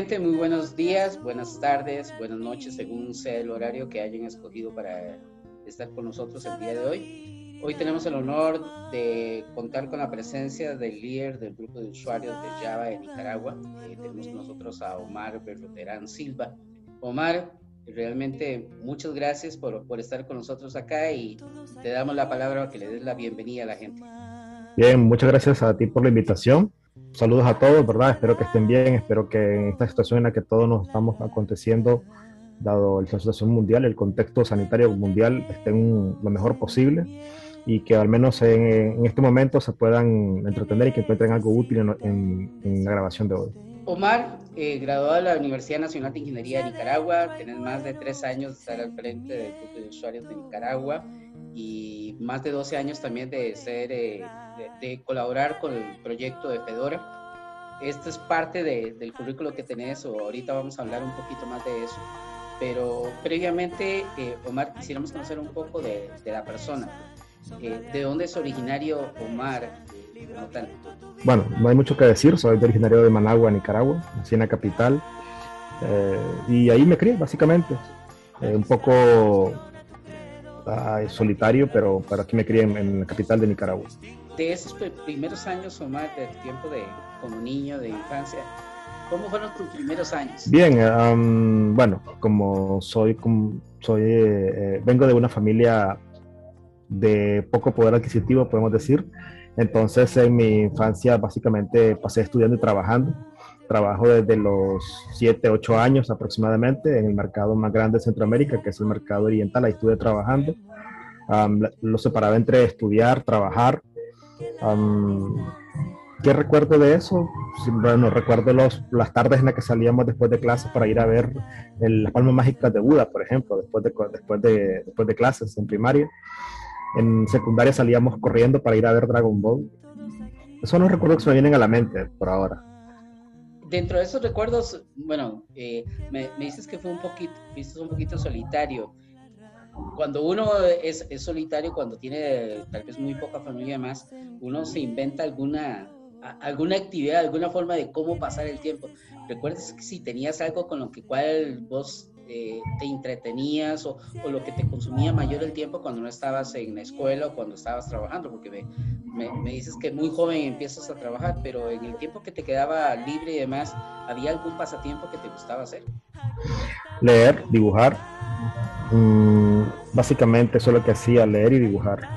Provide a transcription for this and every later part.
Gente, muy buenos días, buenas tardes, buenas noches, según sea el horario que hayan escogido para estar con nosotros el día de hoy. Hoy tenemos el honor de contar con la presencia del líder del grupo de usuarios de Java de Nicaragua. Eh, tenemos con nosotros a Omar Berroterán Silva. Omar, realmente muchas gracias por, por estar con nosotros acá y te damos la palabra para que le des la bienvenida a la gente. Bien, muchas gracias a ti por la invitación saludos a todos, ¿verdad? Espero que estén bien, espero que en esta situación en la que todos nos estamos aconteciendo, dado la situación mundial, el contexto sanitario mundial, estén lo mejor posible y que al menos en, este momento se puedan entretener y que encuentren algo útil en, la grabación de hoy. Omar, eh, graduado de la Universidad Nacional de Ingeniería de Nicaragua, tenés más de tres años de estar al frente del grupo de usuarios de Nicaragua y más de 12 años también de ser... Eh, de, colaborar con el proyecto de Fedora. Esto es parte del currículo que tenés, o ahorita vamos a hablar un poquito más de eso. Pero previamente, eh, Omar, quisiéramos conocer un poco de, la persona. Eh, ¿De dónde es originario Omar? Bueno, no hay mucho que decir, soy originario de Managua, Nicaragua, nací en la capital, eh, y ahí me crié, básicamente. un poco ah, solitario, pero, pero aquí me crié en la capital de Nicaragua de esos primeros años o más del tiempo de como niño, de infancia, ¿cómo fueron tus primeros años? Bien, bueno, como soy, como soy eh, eh, vengo de una familia de poco poder adquisitivo, podemos decir. Entonces, en mi infancia básicamente pasé estudiando y trabajando. Trabajo desde los 7, 8 años aproximadamente en el mercado más grande de Centroamérica, que es el mercado oriental. Ahí estuve trabajando. lo separaba entre estudiar, trabajar ¿Qué recuerdo de eso? Bueno, recuerdo los, las tardes en las que salíamos después de clases para ir a ver el, las palmas mágicas de Buda, por ejemplo, después de, después, de, después de clases en primaria. En secundaria salíamos corriendo para ir a ver Dragon Ball. Esos son los recuerdos que se me vienen a la mente por ahora. Dentro de esos recuerdos, bueno, eh, me, me, dices que fue un poquito, un poquito solitario cuando uno es, es, solitario, cuando tiene tal vez muy poca familia más, uno se inventa alguna, alguna actividad, alguna forma de cómo pasar el tiempo. ¿Recuerdas que si tenías algo con lo que cual vos eh, te entretenías o, o, lo que te consumía mayor el tiempo cuando no estabas en la escuela o cuando estabas trabajando? Porque me, me, dices que muy joven empiezas a trabajar, pero en el tiempo que te quedaba libre y demás, ¿había algún pasatiempo que te gustaba hacer? Leer, dibujar. Mm, básicamente eso es lo que hacía, leer y dibujar.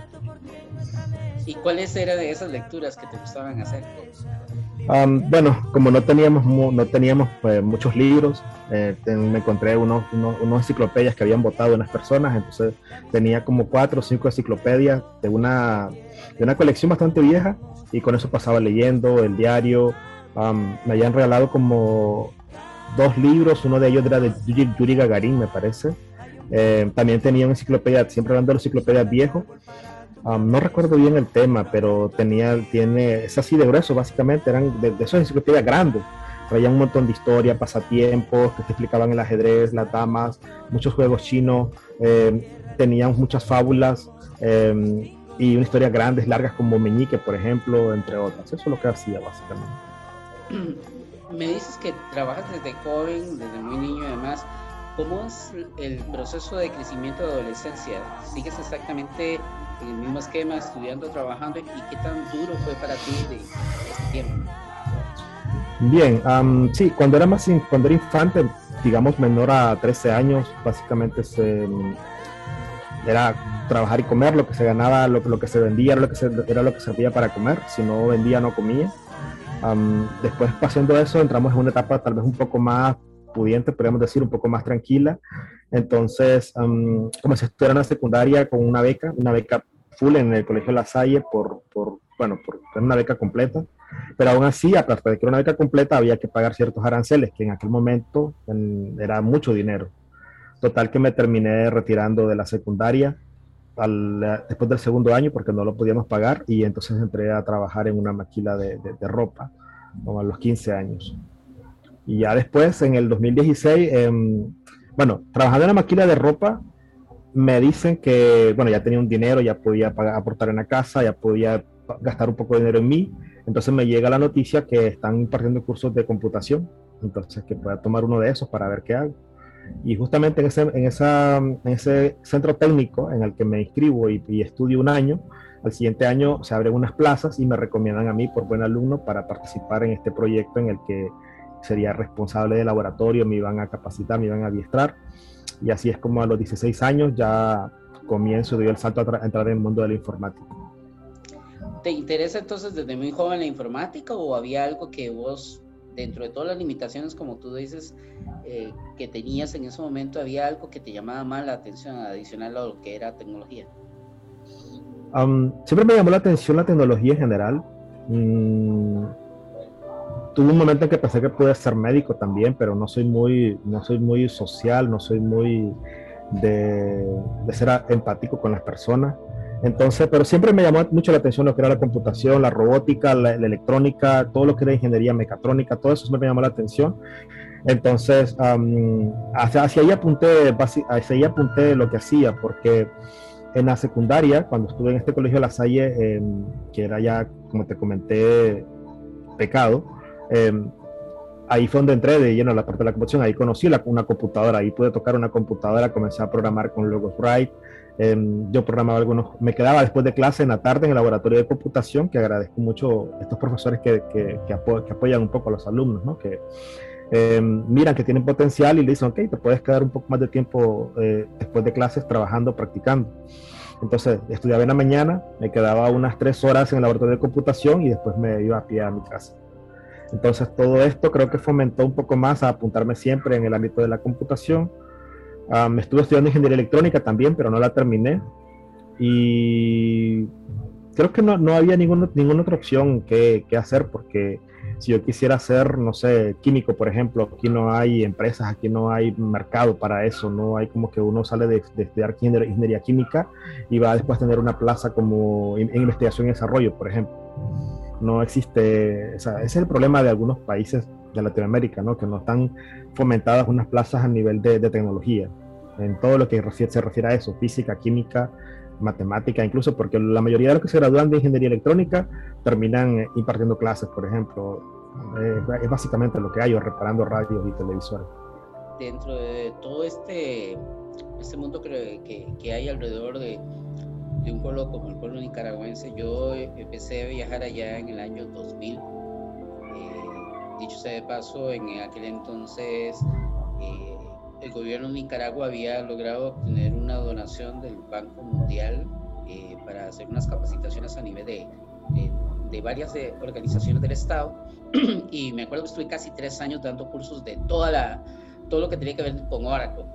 ¿Y cuáles eran de esas lecturas que te gustaban hacer? Bueno, como no teníamos no teníamos pues, muchos libros, eh, me encontré unos, unos, enciclopedias que habían votado unas personas, entonces tenía como cuatro o cinco enciclopedias de una, de una colección bastante vieja y con eso pasaba leyendo el diario. me habían regalado como dos libros, uno de ellos era de Yuri Gagarin, me parece, eh, también tenía una enciclopedia, siempre hablando de las enciclopedias viejo. Um, no recuerdo bien el tema, pero tenía, tiene, es así de grueso, básicamente, eran de, esas enciclopedias grandes. Traían un montón de historia, pasatiempos, que te explicaban el ajedrez, las damas, muchos juegos chinos, eh, tenían muchas fábulas eh, y una historias grandes, largas como Meñique, por ejemplo, entre otras. Eso es lo que hacía, básicamente. Me dices que trabajas desde joven, desde muy niño, además. ¿Cómo es el proceso de crecimiento de adolescencia? ¿Sigues exactamente en el mismo esquema, estudiando, trabajando? ¿Y qué tan duro fue para ti de, este tiempo? Bien, sí, cuando era más cuando era infante, digamos menor a 13 años, básicamente se, era trabajar y comer, lo que se ganaba, lo, lo que se vendía era lo que, se, era lo que servía para comer, si no vendía no comía. después pasando eso entramos en una etapa tal vez un poco más pudiente, podríamos decir, un poco más tranquila. Entonces, um, comencé a en la secundaria con una beca, una beca full en el Colegio La Salle por, por bueno, por una beca completa. Pero aún así, aparte de que era una beca completa, había que pagar ciertos aranceles, que en aquel momento era mucho dinero. Total que me terminé retirando de la secundaria después del segundo año porque no lo podíamos pagar y entonces entré a trabajar en una maquila de, de, ropa, como a los 15 años. Y ya después, en el 2016, em, bueno, trabajando en la maquila de ropa, me dicen que, bueno, ya tenía un dinero, ya podía pagar, aportar en la casa, ya podía gastar un poco de dinero en mí. Entonces me llega la noticia que están impartiendo cursos de computación, entonces que pueda tomar uno de esos para ver qué hago. Y justamente en ese, en, esa, en ese centro técnico en el que me inscribo y, y, estudio un año, al siguiente año se abren unas plazas y me recomiendan a mí por buen alumno para participar en este proyecto en el que sería responsable de laboratorio, me iban a capacitar, me iban a adiestrar. Y así es como a los 16 años ya comienzo, doy el salto a, entrar en el mundo de la informática. ¿Te interesa entonces desde muy joven la informática o había algo que vos dentro de todas las limitaciones, como tú dices, eh, que tenías en ese momento, había algo que te llamaba más la atención adicional a lo que era tecnología? siempre me llamó la atención la tecnología en general. Mm, tuve un momento en que pensé que pude ser médico también, pero no soy muy, no soy muy social, no soy muy de, de ser empático con las personas. Entonces, pero siempre me llamó mucho la atención lo que era la computación, la robótica, la, electrónica, todo lo que era ingeniería mecatrónica, todo eso siempre me llamó la atención. Entonces, hacia, ahí apunté, hacia ahí apunté lo que hacía, porque en la secundaria, cuando estuve en este colegio de La Salle, em, que era ya, como te comenté, pecado, em, ahí fue donde entré de lleno a la parte de la computación, ahí conocí la, una computadora, ahí pude tocar una computadora, comencé a programar con Logosrite, Em, yo programaba algunos, me quedaba después de clase en la tarde en el laboratorio de computación, que agradezco mucho a estos profesores que, que, que, apoyan un poco a los alumnos, ¿no? que em, miran que tienen potencial y le dicen, ok, te puedes quedar un poco más de tiempo eh, después de clases trabajando, practicando. Entonces, estudiaba en la mañana, me quedaba unas tres horas en el laboratorio de computación y después me iba a pie a mi casa. Entonces, todo esto creo que fomentó un poco más a apuntarme siempre en el ámbito de la computación me estuve estudiando ingeniería electrónica también, pero no la terminé. Y creo que no, no había ninguna, ninguna otra opción que, que, hacer, porque si yo quisiera ser, no sé, químico, por ejemplo, aquí no hay empresas, aquí no hay mercado para eso, no hay como que uno sale de, de estudiar ingeniería química y va después a tener una plaza como en, investigación y desarrollo, por ejemplo. No existe, o sea, ese es el problema de algunos países de Latinoamérica, ¿no? que no están fomentadas unas plazas a nivel de, tecnología, en todo lo que se refiere a eso, física, química, matemática, incluso porque la mayoría de los que se gradúan de ingeniería electrónica terminan eh, impartiendo clases, por ejemplo. Eh, es básicamente lo que hay, o reparando radios y televisores. Dentro de todo este, este mundo que, que hay alrededor de, de, un pueblo como el pueblo nicaragüense, yo empecé a viajar allá en el año 2000 dicho sea de paso, en aquel entonces eh, el gobierno de Nicaragua había logrado obtener una donación del Banco Mundial eh, para hacer unas capacitaciones a nivel de, de, varias eh, organizaciones del Estado. y me acuerdo que estuve casi tres años dando cursos de toda la, todo lo que tenía que ver con Oracle,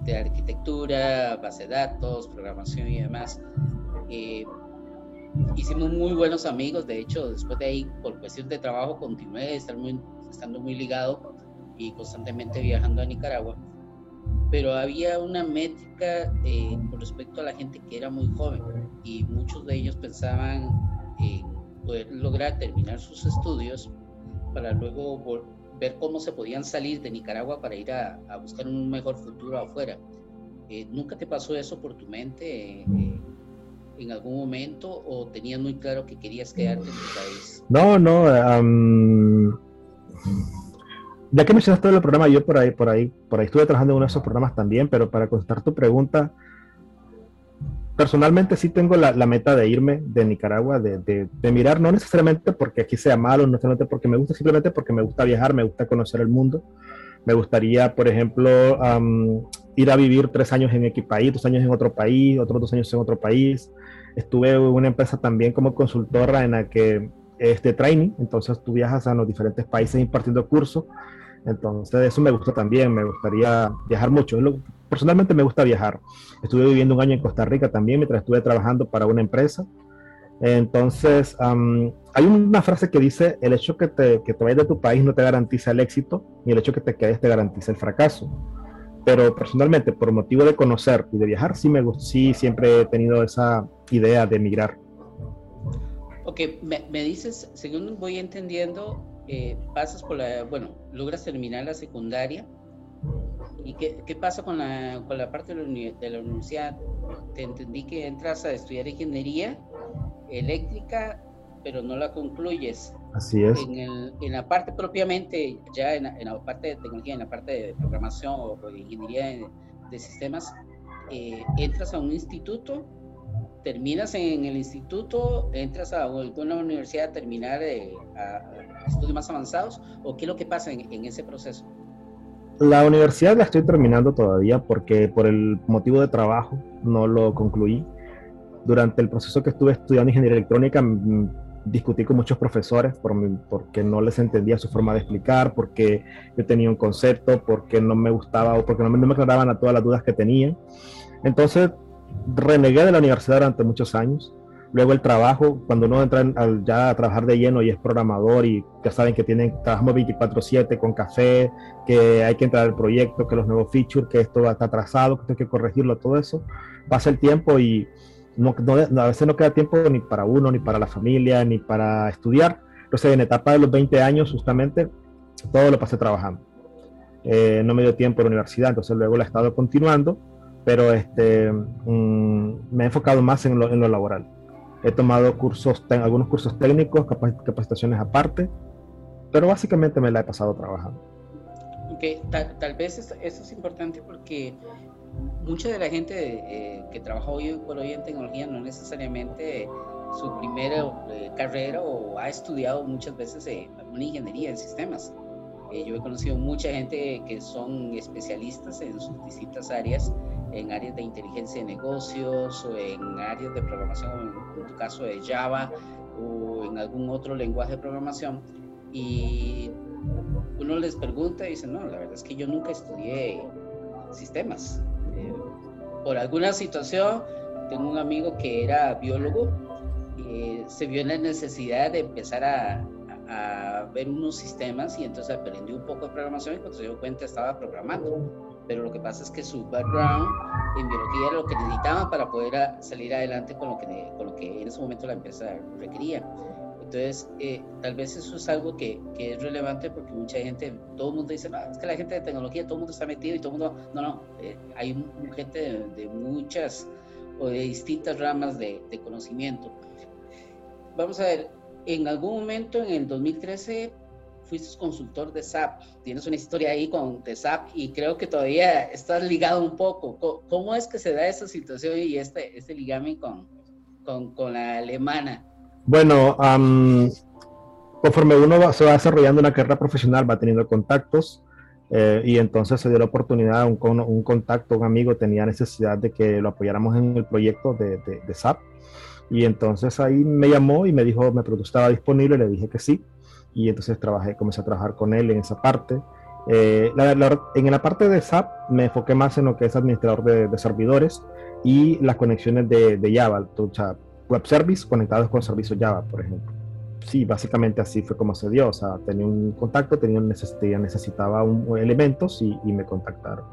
de arquitectura, base de datos, programación y demás hicimos muy buenos amigos, de hecho, después de ahí, por cuestión de trabajo, continué estar muy, estando muy ligado y constantemente viajando a Nicaragua. Pero había una métrica eh, con respecto a la gente que era muy joven y muchos de ellos pensaban en poder lograr terminar sus estudios para luego ver cómo se podían salir de Nicaragua para ir a, buscar un mejor futuro afuera. Eh, ¿Nunca te pasó eso por tu mente? Eh, en algún momento o tenías muy claro que querías quedarte en tu país? No, no. ya que mencionaste todo el programa, yo por ahí, por ahí, por ahí estuve trabajando en uno de esos programas también, pero para contestar tu pregunta, personalmente sí tengo la, la meta de irme de Nicaragua, de, de, de, mirar, no necesariamente porque aquí sea malo, no necesariamente porque me gusta, simplemente porque me gusta viajar, me gusta conocer el mundo. Me gustaría, por ejemplo, ir a vivir tres años en X país, dos años en otro país, otros dos años en otro país. Estuve en una empresa también como consultora en la que es de training, entonces tú viajas a los diferentes países impartiendo cursos Entonces, eso me gusta también, me gustaría viajar mucho. personalmente me gusta viajar. Estuve viviendo un año en Costa Rica también mientras estuve trabajando para una empresa. Entonces, hay una frase que dice, el hecho que te, que te vayas de tu país no te garantiza el éxito, ni el hecho que te quedes te garantiza el fracaso. Pero personalmente, por motivo de conocer y de viajar, sí, me, sí siempre he tenido esa idea de emigrar. Ok, me, me dices, según voy entendiendo, eh, pasas por la, bueno, logras terminar la secundaria. ¿Y qué, qué pasa con la, con la parte de la, de la, universidad? Te entendí que entras a estudiar ingeniería eléctrica, pero no la concluyes. Así es. En, el, en la parte propiamente, ya en la, en la, parte de tecnología, en la parte de programación o de ingeniería de, de sistemas, eh, entras a un instituto terminas en el instituto, entras a alguna universidad a terminar eh, a estudios más avanzados o qué es lo que pasa en, en, ese proceso? La universidad la estoy terminando todavía porque por el motivo de trabajo no lo concluí. Durante el proceso que estuve estudiando ingeniería electrónica discutí con muchos profesores por porque no les entendía su forma de explicar, porque yo tenía un concepto, porque no me gustaba o porque no me, no me aclaraban a todas las dudas que tenía. Entonces renegué de la universidad durante muchos años. Luego el trabajo, cuando uno entra ya a trabajar de lleno y es programador y ya saben que tienen, trabajamos 24/7 con café, que hay que entrar al proyecto, que los nuevos features, que esto está atrasado, que hay que corregirlo, todo eso. Pasa el tiempo y no, a veces no queda tiempo ni para uno, ni para la familia, ni para estudiar. Entonces en etapa de los 20 años justamente todo lo pasé trabajando. Eh, no me dio tiempo en la universidad, entonces luego la he estado continuando pero este, mm, me he enfocado más en lo, en lo laboral. He tomado cursos, algunos cursos técnicos, capacitaciones aparte, pero básicamente me la he pasado trabajando. Okay. Tal, tal, vez eso, es importante porque mucha de la gente eh, que trabaja hoy por hoy en tecnología no necesariamente su primera eh, carrera o ha estudiado muchas veces eh, una ingeniería en sistemas. Eh, yo he conocido mucha gente que son especialistas en sus distintas áreas en áreas de inteligencia de negocios o en áreas de programación, en tu caso de Java o en algún otro lenguaje de programación. Y uno les pregunta y dice, no, la verdad es que yo nunca estudié sistemas. Eh, por alguna situación, tengo un amigo que era biólogo y se vio en la necesidad de empezar a, ver unos sistemas y entonces aprendió un poco de programación y cuando se dio cuenta estaba programando pero lo que pasa es que su background en biología era lo que necesitaban para poder salir adelante con lo, que, con lo que en ese momento la empresa requería. Entonces, eh, tal vez eso es algo que, que, es relevante porque mucha gente, todo el mundo dice, no, es que la gente de tecnología, todo el mundo está metido y todo el mundo, no, no, eh, hay gente de, de, muchas o de distintas ramas de, de conocimiento. Vamos a ver, en algún momento en el 2013 fuiste consultor de SAP, tienes una historia ahí con SAP y creo que todavía estás ligado un poco. ¿Cómo es que se da esa situación y este, este ligamen con, con, con la alemana? Bueno, um, conforme uno se va desarrollando una carrera profesional, va teniendo contactos eh, y entonces se dio la oportunidad, un, un, contacto, un amigo tenía necesidad de que lo apoyáramos en el proyecto de, de, SAP y entonces ahí me llamó y me dijo, me preguntó, estaba disponible, le dije que sí. Y entonces trabajé, comencé a trabajar con él en esa parte. Eh, en la parte de SAP me enfoqué más en lo que es administrador de, de servidores y las conexiones de, de Java, o sea, web service conectados con servicios Java, por ejemplo. Sí, básicamente así fue como se dio. O sea, tenía un contacto, tenía necesitaba un, elementos y, y, me contactaron.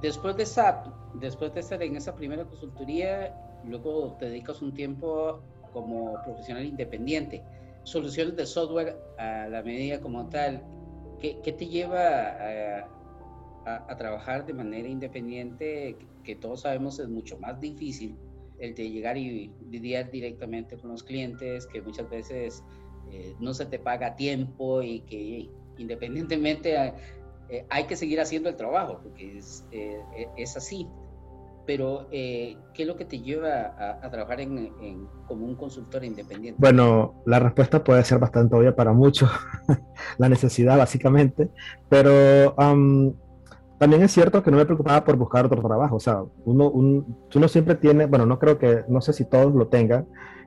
Después de SAP, después de estar en esa primera consultoría, luego te dedicas un tiempo como profesional independiente soluciones de software a la medida como tal, ¿qué, qué te lleva a, a, a, trabajar de manera independiente, que todos sabemos es mucho más difícil, el de llegar y lidiar directamente con los clientes, que muchas veces eh, no se te paga tiempo y que independientemente eh, hay que seguir haciendo el trabajo, porque es, eh, es así pero eh, ¿qué es lo que te lleva a, trabajar como un consultor independiente? Bueno, la respuesta puede ser bastante obvia para muchos, la necesidad básicamente, pero también es cierto que no me preocupaba por buscar otro trabajo, o sea, uno, un, uno siempre tiene, bueno, no creo que, no sé si todos lo tengan,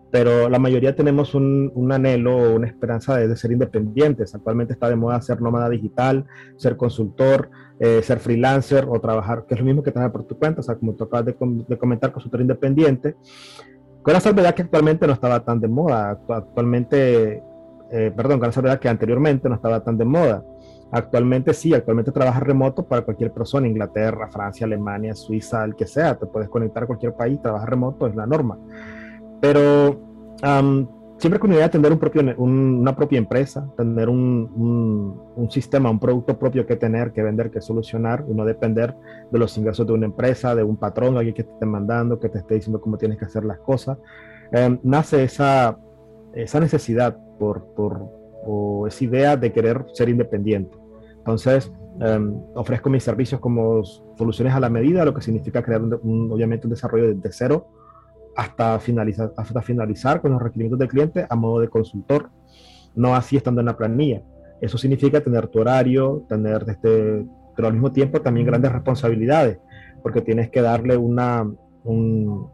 pero la mayoría tenemos un, un anhelo o una esperanza de, ser independientes. Actualmente está de moda ser nómada digital, ser consultor, eh, ser freelancer o trabajar, que es lo mismo que tener por tu cuenta, o sea, como tú acabas de, de comentar, consultor independiente. Con la salvedad que actualmente no estaba tan de moda. Actualmente, eh, perdón, con la salvedad que anteriormente no estaba tan de moda. Actualmente sí, actualmente trabajas remoto para cualquier persona, Inglaterra, Francia, Alemania, Suiza, el que sea, te puedes conectar a cualquier país, trabajar remoto es la norma. Pero siempre con la idea de tener un propio, una propia empresa, tener un, un, sistema, un producto propio que tener, que vender, que solucionar, y no depender de los ingresos de una empresa, de un patrón, alguien que te esté mandando, que te esté diciendo cómo tienes que hacer las cosas, em, nace esa, esa necesidad por, por, o esa idea de querer ser independiente. Entonces, em, ofrezco mis servicios como soluciones a la medida, lo que significa crear un, obviamente un desarrollo desde cero hasta finalizar, hasta finalizar con los requerimientos del cliente a modo de consultor, no así estando en la planilla. Eso significa tener tu horario, tener este, pero al mismo tiempo también grandes responsabilidades, porque tienes que darle una, un,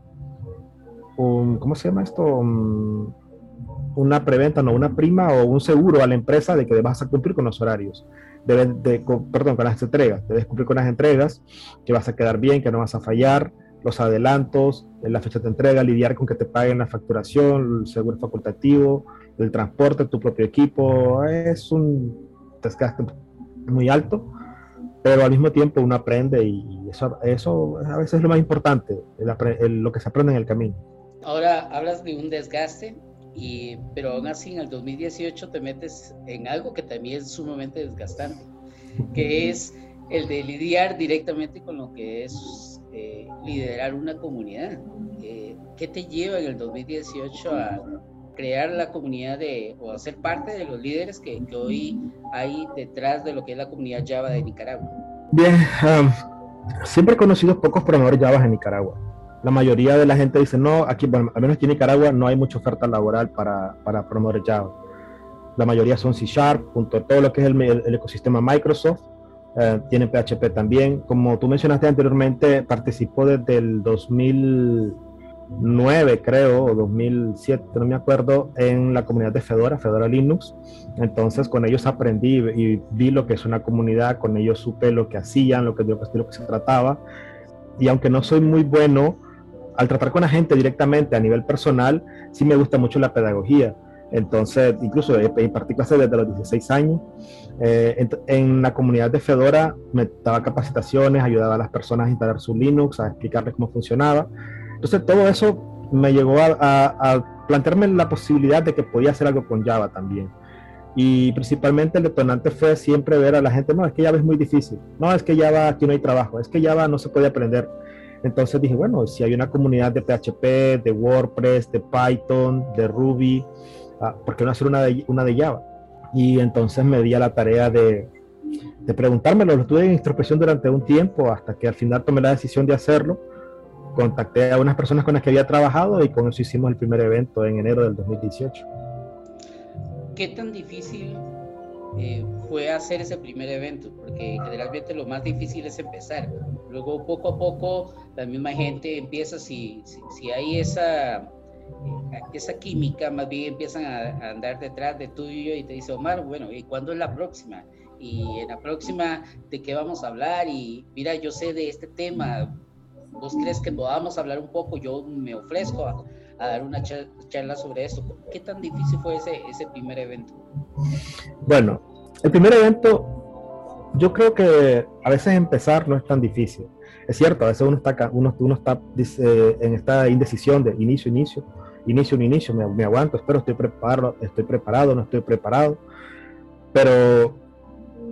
¿cómo se llama esto? Una preventa, no, una prima o un seguro a la empresa de que a cumplir con los horarios. Debes de, perdón, con las entregas. Debes cumplir con las entregas, que vas a quedar bien, que no vas a fallar, los adelantos, la fecha de entrega, lidiar con que te paguen la facturación, el seguro facultativo, el transporte, tu propio equipo, es un desgaste muy alto, pero al mismo tiempo uno aprende y eso, eso a veces es lo más importante, lo que se aprende en el camino. Ahora hablas de un desgaste, y, pero aún así en el 2018 te metes en algo que también es sumamente desgastante, que es el de lidiar directamente con lo que es eh, liderar una comunidad. Eh, ¿Qué te lleva en el 2018 a crear la comunidad de, o a ser parte de los líderes que, hoy hay detrás de lo que es la comunidad Java de Nicaragua? Bien, siempre he conocido pocos programadores Java en Nicaragua. La mayoría de la gente dice, no, aquí, bueno, al menos aquí en Nicaragua no hay mucha oferta laboral para, para programadores Java. La mayoría son C Sharp, punto, todo lo que es el ecosistema Microsoft eh, PHP también. Como tú mencionaste anteriormente, participó desde el 2009, creo, o 2007, no me acuerdo, en la comunidad de Fedora, Fedora Linux. Entonces, con ellos aprendí y vi lo que es una comunidad, con ellos supe lo que hacían, lo que, que, lo que se trataba. Y aunque no soy muy bueno al tratar con la gente directamente a nivel personal, sí me gusta mucho la pedagogía. Entonces, incluso impartí clases desde los 16 años. Eh, en, la comunidad de Fedora me daba capacitaciones, ayudaba a las personas a instalar su Linux, a explicarles cómo funcionaba. Entonces, todo eso me llegó a, plantearme la posibilidad de que podía hacer algo con Java también. Y principalmente el detonante fue siempre ver a la gente, no, es que Java es muy difícil, no, es que Java aquí no hay trabajo, es que Java no se puede aprender. Entonces dije, bueno, si hay una comunidad de PHP, de WordPress, de Python, de Ruby, Ah, ¿por qué no hacer una de, una de Java? Y entonces me di a la tarea de, de preguntármelo. Lo estuve en introspección durante un tiempo hasta que al final tomé la decisión de hacerlo. Contacté a unas personas con las que había trabajado y con eso hicimos el primer evento en enero del 2018. ¿Qué tan difícil eh, fue hacer ese primer evento? Porque generalmente lo más difícil es empezar. Luego poco a poco la misma gente empieza, si, si, si hay esa esa química más bien empiezan a, andar detrás de tuyo y te dice, Omar, bueno, ¿y cuándo es la próxima? Y en la próxima, ¿de qué vamos a hablar? Y mira, yo sé de este tema, ¿vos crees que podamos hablar un poco? Yo me ofrezco a, dar una charla sobre esto. ¿Qué tan difícil fue ese, ese primer evento? Bueno, el primer evento, yo creo que a veces empezar no es tan difícil. Es cierto, a veces uno está, uno, uno está dice, en esta indecisión de inicio, inicio, inicio, un inicio, me, aguanto, espero, estoy preparado, estoy preparado, no estoy preparado. Pero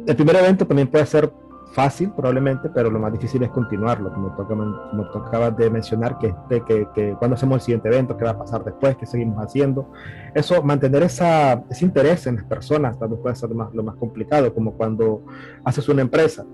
el primer evento también puede ser fácil probablemente, pero lo más difícil es continuarlo, como, toca, como tocabas de mencionar, que, que, que, cuando hacemos el siguiente evento, qué va a pasar después, qué seguimos haciendo. Eso, mantener esa, ese interés en las personas también puede ser lo más complicado, como cuando haces una empresa.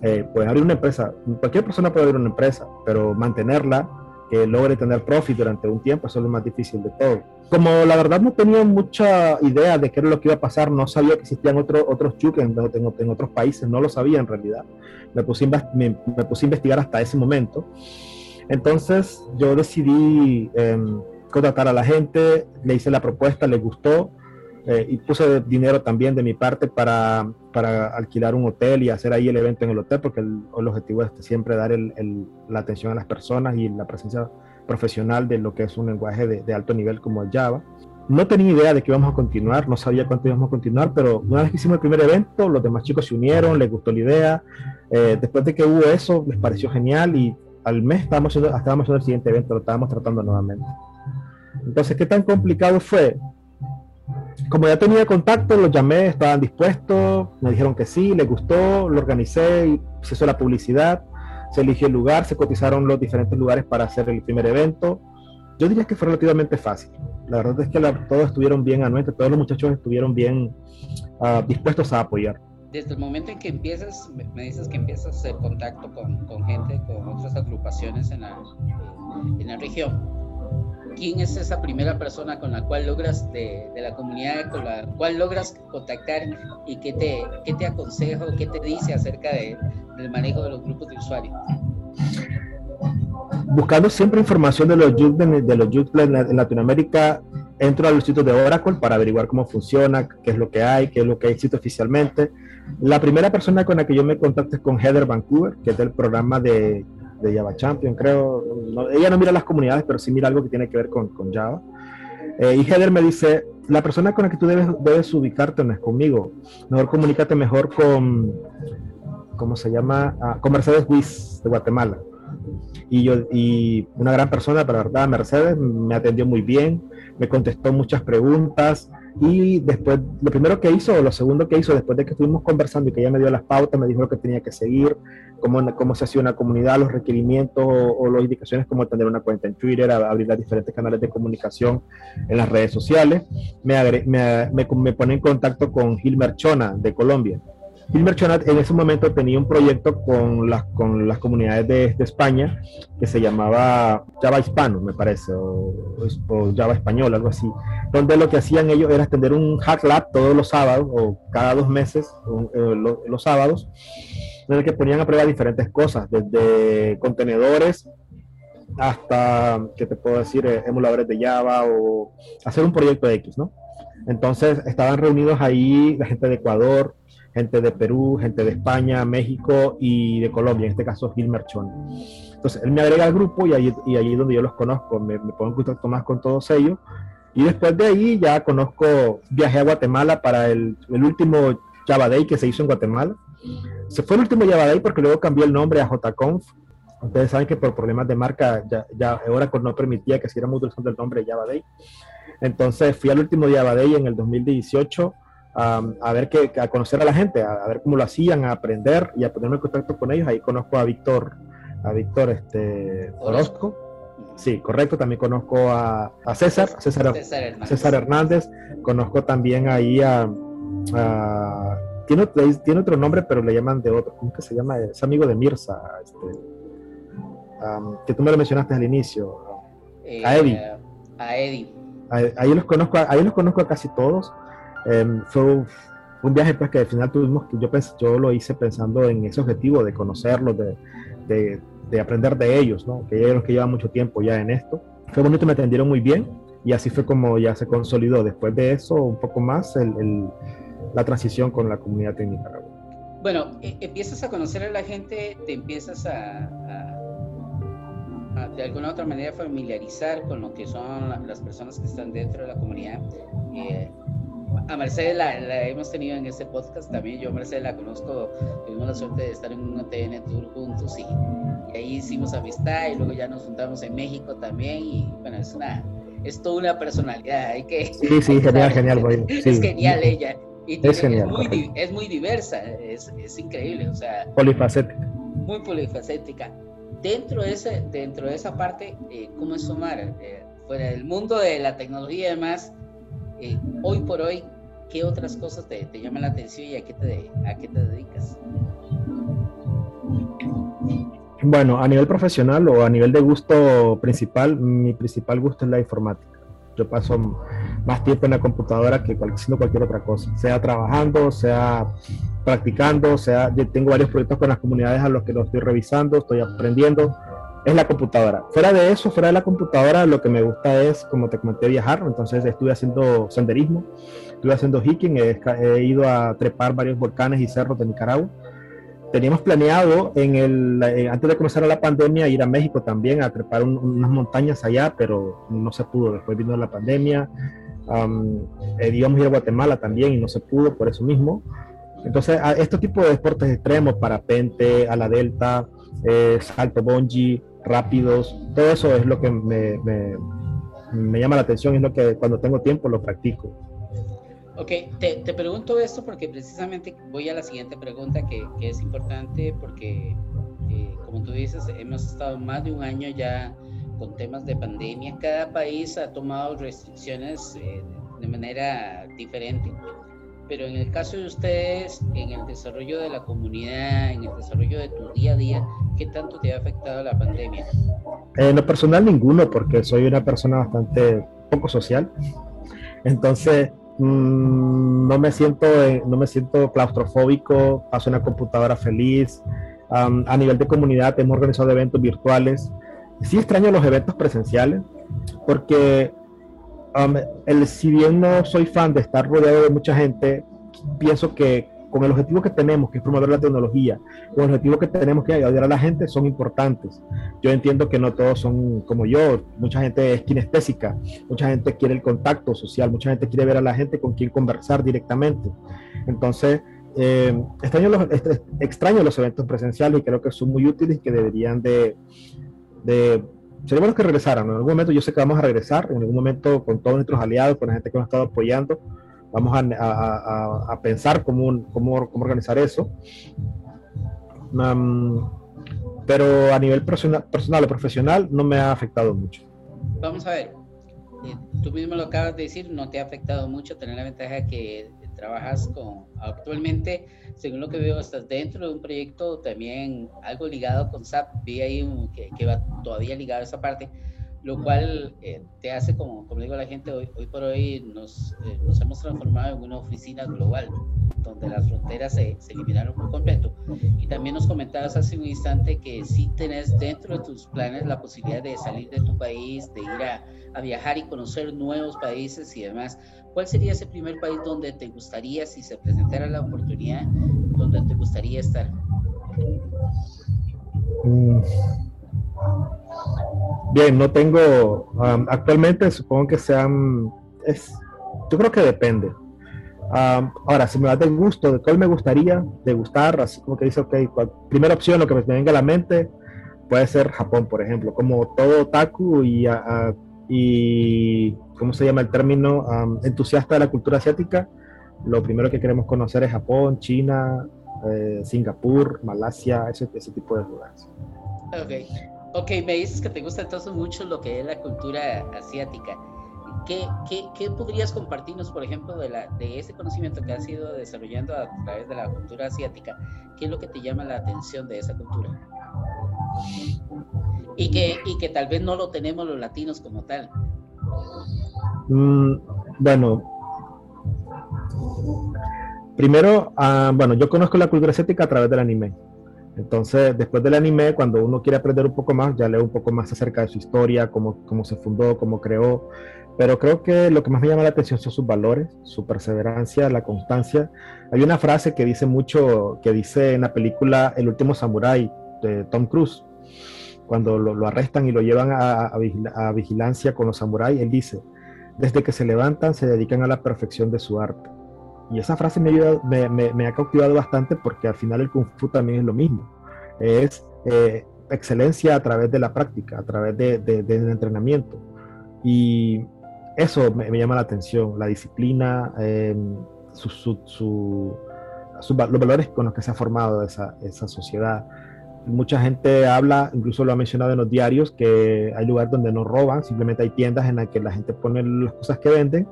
Eh, puedes abrir una empresa, cualquier persona puede abrir una empresa, pero mantenerla que logre tener profit durante un tiempo, eso es lo más difícil de todo. Como la verdad no tenía mucha idea de qué era lo que iba a pasar, no sabía que existían otros otros en, en, otros países, no lo sabía en realidad. Me puse, me, puse a investigar hasta ese momento. Entonces yo decidí em, contratar a la gente, le hice la propuesta, le gustó eh, y puse dinero también de mi parte para, para, alquilar un hotel y hacer ahí el evento en el hotel, porque el, objetivo es siempre dar el, la atención a las personas y la presencia profesional de lo que es un lenguaje de, de, alto nivel como el Java. No tenía idea de que íbamos a continuar, no sabía cuánto íbamos a continuar, pero una vez que hicimos el primer evento, los demás chicos se unieron, les gustó la idea. Eh, después de que hubo eso, les pareció genial y al mes estábamos haciendo, estábamos haciendo el siguiente evento, lo estábamos tratando nuevamente. Entonces, ¿qué tan complicado fue? Como ya tenía contacto, los llamé, estaban dispuestos, me dijeron que sí, les gustó, lo organicé, se hizo la publicidad, se eligió el lugar, se cotizaron los diferentes lugares para hacer el primer evento. Yo diría que fue relativamente fácil. La verdad es que todos estuvieron bien anuentes, todos los muchachos estuvieron bien uh, dispuestos a apoyar. Desde el momento en que empiezas, me dices que empiezas hacer contacto con, con gente, con otras agrupaciones en la, en la región ¿quién es esa primera persona con la cual logras, de, la comunidad con la cual logras contactar y qué te, qué te aconseja qué te dice acerca de, del manejo de los grupos de usuarios? Buscando siempre información de los youth, de, los youth en Latinoamérica, entro a los sitios de Oracle para averiguar cómo funciona, qué es lo que hay, qué es lo que existe oficialmente. La primera persona con la que yo me contacto es con Heather Vancouver, que es del programa de de Java Champion, creo. ella no mira las comunidades, pero sí mira algo que tiene que ver con, con Java. Eh, y Heather me dice, la persona con la que tú debes, debes ubicarte no es conmigo. Mejor comunícate mejor con, ¿cómo se llama? Ah, con Mercedes Wiz de Guatemala. Y, yo, y una gran persona, pero la verdad, Mercedes me atendió muy bien, me contestó muchas preguntas, y después, lo primero que hizo, o lo segundo que hizo, después de que estuvimos conversando y que ella me dio las pautas, me dijo lo que tenía que seguir, cómo, cómo se hacía una comunidad, los requerimientos o, las indicaciones, como tener una cuenta en Twitter, abrir los diferentes canales de comunicación en las redes sociales. Me, me, me pone en contacto con Gilmer Chona de Colombia Gilbert Chonat en ese momento tenía un proyecto con las, con las comunidades de, España que se llamaba Java Hispano, me parece, o, Java Español, algo así, donde lo que hacían ellos era extender un Hack Lab todos los sábados o cada dos meses, eh, los, sábados, en el que ponían a prueba diferentes cosas, desde contenedores hasta, ¿qué te puedo decir?, eh, emuladores de Java o hacer un proyecto X, ¿no? Entonces estaban reunidos ahí la gente de Ecuador, gente de Perú, gente de España, México y de Colombia, en este caso Gil Merchón. Entonces, él me agrega al grupo y ahí, y ahí es donde yo los conozco, me, pongo en contacto más con todos ellos. Y después de ahí ya conozco, viajé a Guatemala para el, el último Java Day que se hizo en Guatemala. Se fue el último Java Day porque luego cambió el nombre a JConf. Ustedes saben que por problemas de marca ya, ya Oracle no permitía que siguiéramos utilizando el nombre Java Day. Entonces fui al último Java Day en el 2018 a ver que, a conocer a la gente, a, ver cómo lo hacían, a aprender y a ponerme en contacto con ellos. Ahí conozco a Víctor, a Víctor este, Orozco. Sí, correcto. También conozco a, César, César, César, Hernández. Conozco también ahí a, tiene, tiene, otro nombre, pero le llaman de otro. ¿Cómo que se llama? Es amigo de Mirza, este, que tú me lo mencionaste al inicio. a Eddie. A Eddie. Ahí los conozco, ahí los conozco a casi todos. Em, fue un viaje pues que al final tuvimos, yo, yo lo hice pensando en ese objetivo de conocerlos, de, de, aprender de ellos, ¿no? que ellos que llevan mucho tiempo ya en esto. Fue bonito, me atendieron muy bien y así fue como ya se consolidó. Después de eso, un poco más, el, la transición con la comunidad técnica. Bueno, e, empiezas a conocer a la gente, te empiezas a, de alguna otra manera familiarizar con lo que son las personas que están dentro de la comunidad. Eh, a Mercedes la, hemos tenido en este podcast también. Yo a Mercedes la conozco, tuvimos la suerte de estar en un TN Tour juntos y, ahí hicimos amistad y luego ya nos juntamos en México también y bueno, es una, es toda una personalidad. Hay que, sí, sí, genial, genial. Es genial ella. Y es, genial, es, muy, es, muy, diversa, es, es, increíble, o sea. Polifacética. Muy polifacética. Dentro de, ese, dentro de esa parte, eh, ¿cómo es sumar? Eh, fuera del mundo de la tecnología y demás, eh, hoy por hoy, ¿qué otras cosas te, te, llaman la atención y a qué te, a qué te dedicas? Bueno, a nivel profesional o a nivel de gusto principal, mi principal gusto es la informática. Yo paso más tiempo en la computadora que haciendo cualquier otra cosa, sea trabajando, sea practicando, sea, tengo varios proyectos con las comunidades a los que los estoy revisando, estoy aprendiendo, es la computadora. Fuera de eso, fuera de la computadora, lo que me gusta es, como te comenté, viajar. Entonces estuve haciendo senderismo, estuve haciendo hiking, he, ido a trepar varios volcanes y cerros de Nicaragua. Teníamos planeado en el, eh, antes de comenzar la pandemia ir a México también a trepar unas montañas allá, pero no se pudo. Después vino la pandemia. Um, íbamos a ir a Guatemala también y no se pudo por eso mismo. Entonces, a este tipo de deportes extremos, parapente, a la delta, eh, salto bungee, rápidos, todo eso es lo que me, me, llama la atención, es lo que cuando tengo tiempo lo practico. Ok, te, te, pregunto esto porque precisamente voy a la siguiente pregunta que, que es importante porque, eh, como tú dices, hemos estado más de un año ya con temas de pandemia. Cada país ha tomado restricciones eh, de manera diferente pero en el caso de ustedes, en el desarrollo de la comunidad, en el desarrollo de tu día a día, ¿qué tanto te ha afectado la pandemia? En lo personal, ninguno, porque soy una persona bastante poco social. Entonces, mm, no, me siento, no me siento claustrofóbico, paso una computadora feliz. a nivel de comunidad, hemos organizado eventos virtuales. Sí extraño los eventos presenciales, porque el, si bien no soy fan de estar rodeado de mucha gente, pienso que con el objetivo que tenemos, que es promover la tecnología, con el objetivo que tenemos que ayudar a la gente, son importantes. Yo entiendo que no todos son como yo, mucha gente es kinestésica, mucha gente quiere el contacto social, mucha gente quiere ver a la gente con quien conversar directamente. Entonces, eh, extraño, los, extraño los eventos presenciales y creo que son muy útiles y que deberían de, de sería bueno que regresaran. En algún momento yo sé que vamos a regresar, en algún momento con todos nuestros aliados, con la gente que nos ha estado apoyando, vamos a, pensar cómo, cómo, cómo, organizar eso. pero a nivel personal, personal o profesional no me ha afectado mucho. Vamos a ver, eh, tú mismo lo acabas de decir, no te ha afectado mucho tener la ventaja que trabajas con actualmente, según lo que veo, estás dentro de un proyecto también algo ligado con SAP, vi ahí que, que va todavía ligado a esa parte, lo cual eh, te hace, como, como digo a la gente, hoy, hoy por hoy nos, eh, nos hemos transformado en una oficina global, donde las fronteras se, se, eliminaron por completo. Y también nos comentabas hace un instante que sí tenés dentro de tus planes la posibilidad de salir de tu país, de ir a, a viajar y conocer nuevos países y demás. ¿Cuál sería ese primer país donde te gustaría, si se presentara la oportunidad, donde te gustaría estar? Mm. Bien, no tengo, um, actualmente supongo que sean, es, yo creo que depende. Um, ahora, si me da del gusto, de cuál me gustaría, de gustar, así como que dice, ok, primera opción, lo que me venga a la mente, puede ser Japón, por ejemplo, como todo otaku y, y ¿cómo se llama el término? entusiasta de la cultura asiática, lo primero que queremos conocer es Japón, China, eh, Singapur, Malasia, ese, ese, tipo de lugares. Ok, ok, me dices que te gusta entonces mucho lo que es la cultura asiática. ¿Qué, qué, qué podrías compartirnos, por ejemplo, de, la, de ese conocimiento que has ido desarrollando a través de la cultura asiática? ¿Qué es lo que te llama la atención de esa cultura? Y que, y que tal vez no lo tenemos los latinos como tal. Mm, bueno, primero, ah, bueno, yo conozco la cultura asiática a través del anime. Entonces, después del anime, cuando uno quiere aprender un poco más, ya leo un poco más acerca de su historia, cómo, cómo se fundó, cómo creó. Pero creo que lo que más me llama la atención son sus valores, su perseverancia, la constancia. Hay una frase que dice mucho, que dice en la película El último samurái de Tom Cruise, cuando lo, arrestan y lo llevan a, a, vigilancia con los samuráis, él dice, desde que se levantan se dedican a la perfección de su arte. Y esa frase me, me, me, ha cautivado bastante porque al final el kung fu también es lo mismo. Es eh, excelencia a través de la práctica, a través de, del entrenamiento. Y eso me, llama la atención, la disciplina, em, su, su, los valores con los que se ha formado esa, esa sociedad mucha gente habla, incluso lo ha mencionado en los diarios, que hay lugares donde no roban, simplemente hay tiendas en las que la gente pone las cosas que venden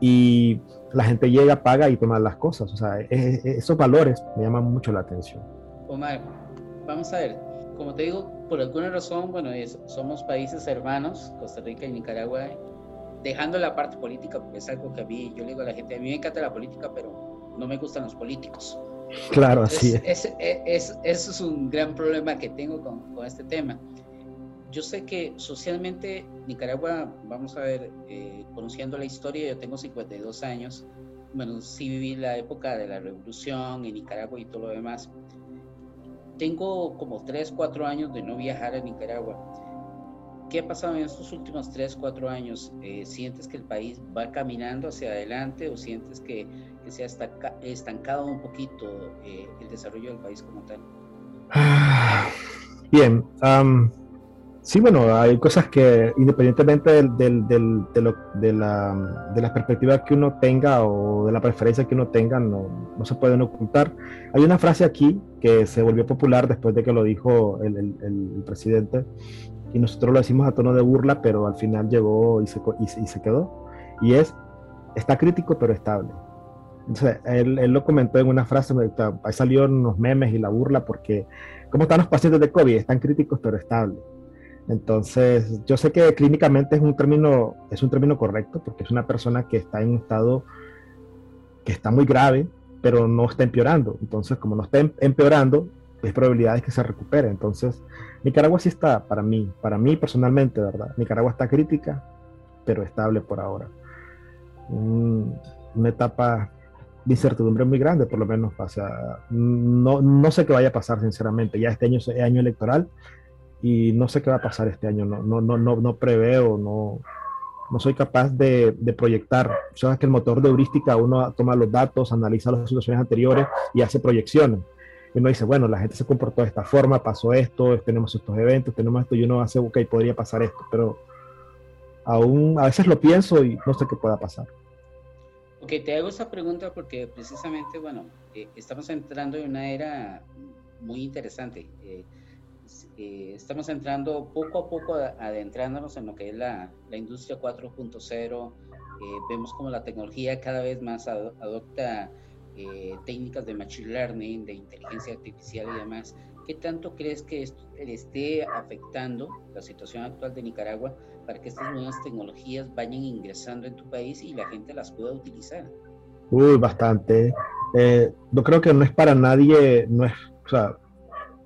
y la gente llega, paga y toma las cosas. O sea, esos valores me llaman mucho la atención. Omar, vamos a ver, como te digo, por alguna razón, bueno, somos países hermanos, Costa Rica y Nicaragua, dejando la parte política, porque es algo que a mí, yo le digo a la gente, a mí me encanta la política, pero no me gustan los políticos. Claro, así es. Eso es, un gran problema que tengo con, con, este tema. Yo sé que socialmente Nicaragua, vamos a ver, eh, conociendo la historia, yo tengo 52 años, bueno, sí viví la época de la revolución en Nicaragua y todo lo demás. Tengo como 3, 4 años de no viajar a Nicaragua. ¿Qué ha pasado en estos últimos 3, 4 años? Eh, ¿Sientes que el país va caminando hacia adelante o sientes que, que se ha estancado un poquito eh, el desarrollo del país como tal? Bien, sí, bueno, hay cosas que independientemente del, del, del, de, lo, de, la, de, la, perspectiva que uno tenga o de la preferencia que uno tenga, no, no, se pueden ocultar. Hay una frase aquí que se volvió popular después de que lo dijo el, el, el presidente y nosotros lo decimos a tono de burla, pero al final llegó y se, y, y se quedó. Y es, está crítico pero estable. Entonces, él, él, lo comentó en una frase, ahí salieron los memes y la burla porque, ¿cómo están los pacientes de COVID? Están críticos pero estables. Entonces, yo sé que clínicamente es un término, es un término correcto porque es una persona que está en un estado que está muy grave, pero no está empeorando. Entonces, como no está em, empeorando, hay probabilidades que se recupere. Entonces, Nicaragua sí está para mí, para mí personalmente, ¿verdad? Nicaragua está crítica, pero estable por ahora. una etapa de incertidumbre muy grande, por lo menos. O no, no sé qué vaya a pasar, sinceramente. Ya este año es año electoral y no sé qué va a pasar este año. No, no, no, no, no preveo, no, no soy capaz de, de proyectar. Sabes que el motor de heurística uno toma los datos, analiza las situaciones anteriores y hace proyecciones. Y uno dice, bueno, la gente se comportó de esta forma, pasó esto, tenemos estos eventos, tenemos esto, y uno hace, ok, podría pasar esto, pero aún a veces lo pienso y no sé qué pueda pasar. Ok, te hago esa pregunta porque precisamente, bueno, eh, estamos entrando en una era muy interesante. Eh, eh, estamos entrando poco a poco adentrándonos en lo que es la, la industria 4.0. vemos como la tecnología cada vez más adopta técnicas de machine learning, de inteligencia artificial y demás. ¿Qué tanto crees que esto esté afectando la situación actual de Nicaragua para que estas nuevas tecnologías vayan ingresando en tu país y la gente las pueda utilizar? Uy, bastante. Eh, yo creo que no es para nadie, no es, o sea,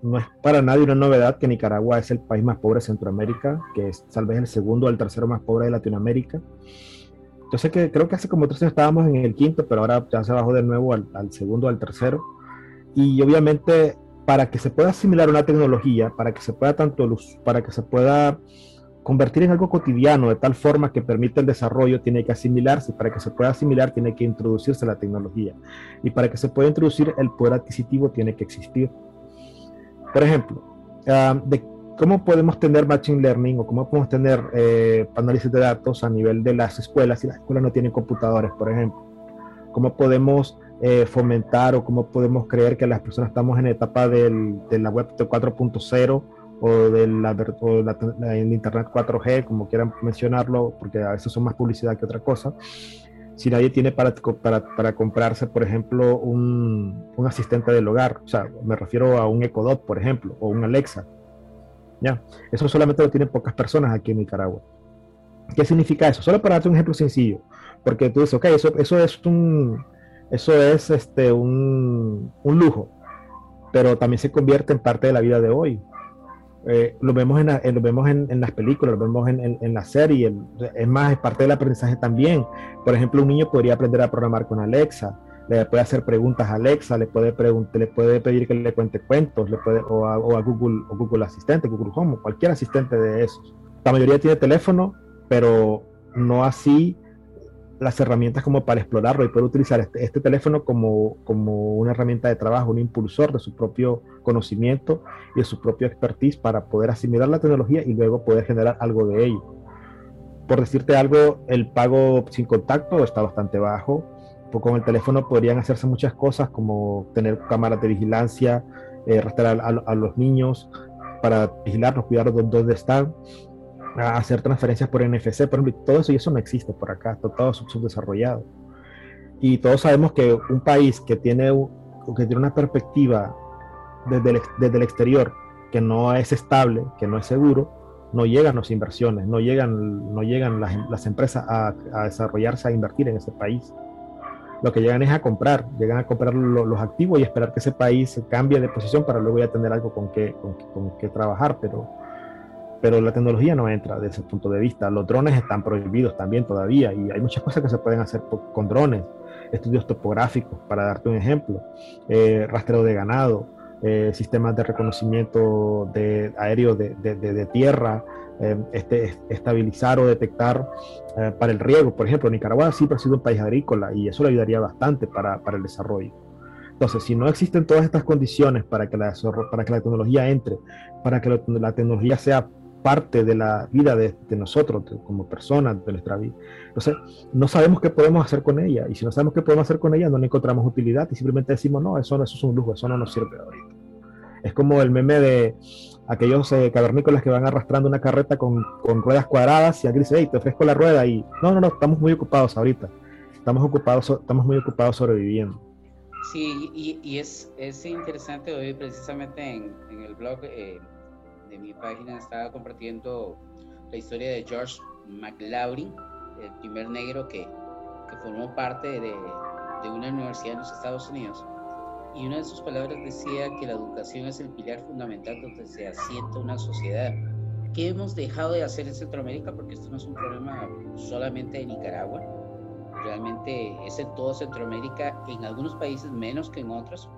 no es para nadie una novedad que Nicaragua es el país más pobre de Centroamérica, que es tal vez el segundo o el tercero más pobre de Latinoamérica. Sé que creo que hace como tres años estábamos en el quinto, pero ahora ya se bajó de nuevo al, al segundo al tercero. Y obviamente para que se pueda asimilar una tecnología, para que se pueda tanto luz, para que se pueda convertir en algo cotidiano de tal forma que permita el desarrollo, tiene que asimilarse. Para que se pueda asimilar, tiene que introducirse la tecnología. Y para que se pueda introducir, el poder adquisitivo tiene que existir. Por ejemplo, ah, de cómo podemos tener machine learning o cómo podemos tener eh, análisis de datos a nivel de las escuelas si las escuelas no tienen computadores, por ejemplo. Cómo podemos eh, fomentar o cómo podemos creer que las personas estamos en etapa del, de la web 4.0 o del la, Internet 4G, como quieran mencionarlo, porque a veces son más publicidad que otra cosa. Si nadie tiene para, para, para comprarse, por ejemplo, un, un, asistente del hogar, o sea, me refiero a un Echo Dot, por ejemplo, o un Alexa. ¿ya? Eso solamente lo tienen pocas personas aquí en Nicaragua. ¿Qué significa eso? Solo para darte un ejemplo sencillo, porque tú dices, ok, eso, eso es un, eso es este, un, un lujo, pero también se convierte en parte de la vida de hoy. Eh, lo vemos, en, lo vemos en, en, las películas, lo vemos en, en la serie, es más, es parte del aprendizaje también. Por ejemplo, un niño podría aprender a programar con Alexa, le puede hacer preguntas a Alexa, le puede, le puede pedir que le cuente cuentos, le puede, o, a, o a Google, o Google Asistente, Google Home, cualquier asistente de esos. La mayoría tiene teléfono, pero no así las herramientas como para explorarlo y poder utilizar este, este, teléfono como, como una herramienta de trabajo, un impulsor de su propio conocimiento y de su propio expertise para poder asimilar la tecnología y luego poder generar algo de ello. Por decirte algo, el pago sin contacto está bastante bajo. Pues con el teléfono podrían hacerse muchas cosas como tener cámaras de vigilancia, eh, a, los niños para vigilarlos, cuidarlos donde están a hacer transferencias por NFC, por ejemplo, todo eso y eso no existe por acá, está todo subdesarrollado. Y todos sabemos que un país que tiene, que tiene una perspectiva desde el, desde el exterior que no es estable, que no es seguro, no llegan las inversiones, no llegan, no llegan las, las empresas a, a, desarrollarse, a invertir en ese país. Lo que llegan es a comprar, llegan a comprar lo, los activos y esperar que ese país cambie de posición para luego ya tener algo con qué, con, con trabajar, pero pero la tecnología no entra desde ese punto de vista. Los drones están prohibidos también todavía y hay muchas cosas que se pueden hacer con drones, estudios topográficos, para darte un ejemplo, eh, rastreo de ganado, eh, sistemas de reconocimiento aéreo de, de, tierra, eh, este, estabilizar o detectar para el riego. Por ejemplo, Nicaragua siempre ha sido un país agrícola y eso le ayudaría bastante para, para el desarrollo. Entonces, si no existen todas estas condiciones para que la, para que la tecnología entre, para que la tecnología sea parte de la vida de, nosotros como personas, de nuestra vida. Entonces, no sabemos qué podemos hacer con ella. Y si no sabemos qué podemos hacer con ella, no le encontramos utilidad y simplemente decimos, no, eso, eso es un lujo, eso no nos sirve ahorita. Es como el meme de aquellos eh, cavernícolas que van arrastrando una carreta con, con, ruedas cuadradas y alguien dice, hey, te ofrezco la rueda y no, no, no, estamos muy ocupados ahorita. Estamos ocupados, estamos muy ocupados sobreviviendo. Sí, y, y es, es, interesante hoy precisamente en, en el blog eh, de mi página estaba compartiendo la historia de George McLaurin, el primer negro que, que formó parte de, de, una universidad en los Estados Unidos. Y una de sus palabras decía que la educación es el pilar fundamental donde se asienta una sociedad. ¿Qué hemos dejado de hacer en Centroamérica? Porque esto no es un problema solamente de Nicaragua, realmente es en todo Centroamérica, en algunos países menos que en otros,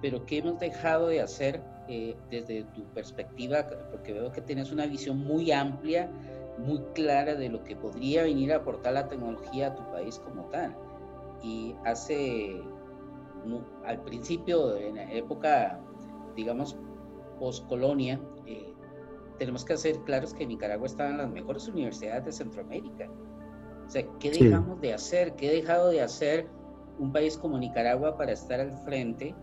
pero ¿qué hemos dejado de hacer eh, desde tu perspectiva, porque veo que tienes una visión muy amplia, muy clara de lo que podría venir a aportar la tecnología a tu país como tal. Y hace, al principio, en la época, digamos, post-colonia, eh, tenemos que hacer claros que Nicaragua estaba en las mejores universidades de Centroamérica. O sea, ¿qué dejamos de hacer? ¿Qué ha dejado de hacer un país como Nicaragua para estar al frente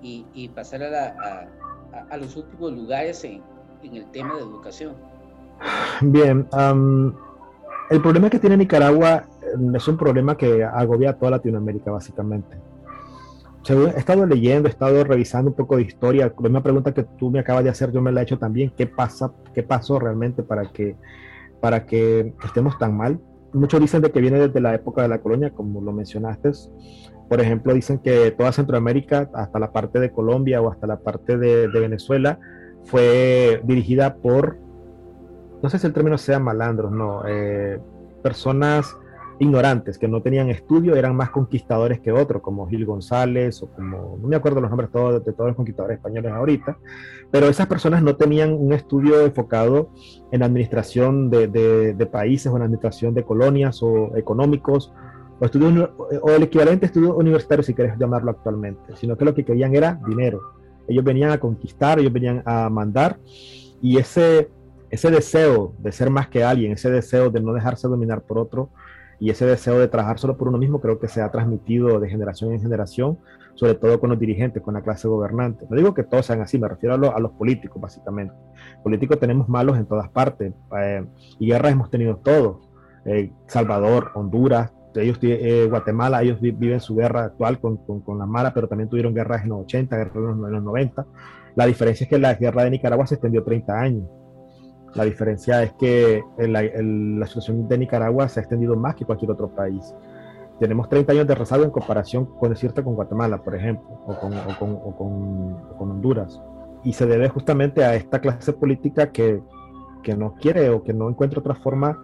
y, y pasar a, la, a, los últimos lugares en, en, el tema de educación? Bien, el problema que tiene Nicaragua mm, es un problema que agobia a toda Latinoamérica, básicamente. he estado leyendo, he estado revisando un poco de historia. Una pregunta que tú me acabas de hacer, yo me la he hecho también. ¿Qué pasa? ¿Qué pasó realmente para que, para que estemos tan mal? Muchos dicen de que viene desde la época de la colonia, como lo mencionaste. Por ejemplo, dicen que toda Centroamérica, hasta la parte de Colombia o hasta la parte de, Venezuela, fue dirigida por, no sé si el término sea malandros, no, eh, personas ignorantes que no tenían estudio, eran más conquistadores que otros, como Gil González o como, no me acuerdo los nombres todos, de todos los conquistadores españoles ahorita, pero esas personas no tenían un estudio enfocado en administración de, de países o en administración de colonias o económicos o, o el equivalente a estudios universitarios, si quieres llamarlo actualmente, sino que lo que querían era dinero. Ellos venían a conquistar, ellos venían a mandar, y ese, ese deseo de ser más que alguien, ese deseo de no dejarse dominar por otro, y ese deseo de trabajar solo por uno mismo, creo que se ha transmitido de generación en generación, sobre todo con los dirigentes, con la clase gobernante. No digo que todos sean así, me refiero a, a los políticos, básicamente. Políticos tenemos malos en todas partes, eh, y guerras hemos tenido todos. Eh, Salvador, Honduras, ellos, eh, Guatemala, ellos viven su guerra actual con, con, la Mara, pero también tuvieron guerras en los 80, guerras en los, 90. La diferencia es que la guerra de Nicaragua se extendió 30 años. La diferencia es que la, situación de Nicaragua se ha extendido más que cualquier otro país. Tenemos 30 años de rezago en comparación con decirte con Guatemala, por ejemplo, o con, o con, con, con Honduras. Y se debe justamente a esta clase política que, que no quiere o que no encuentra otra forma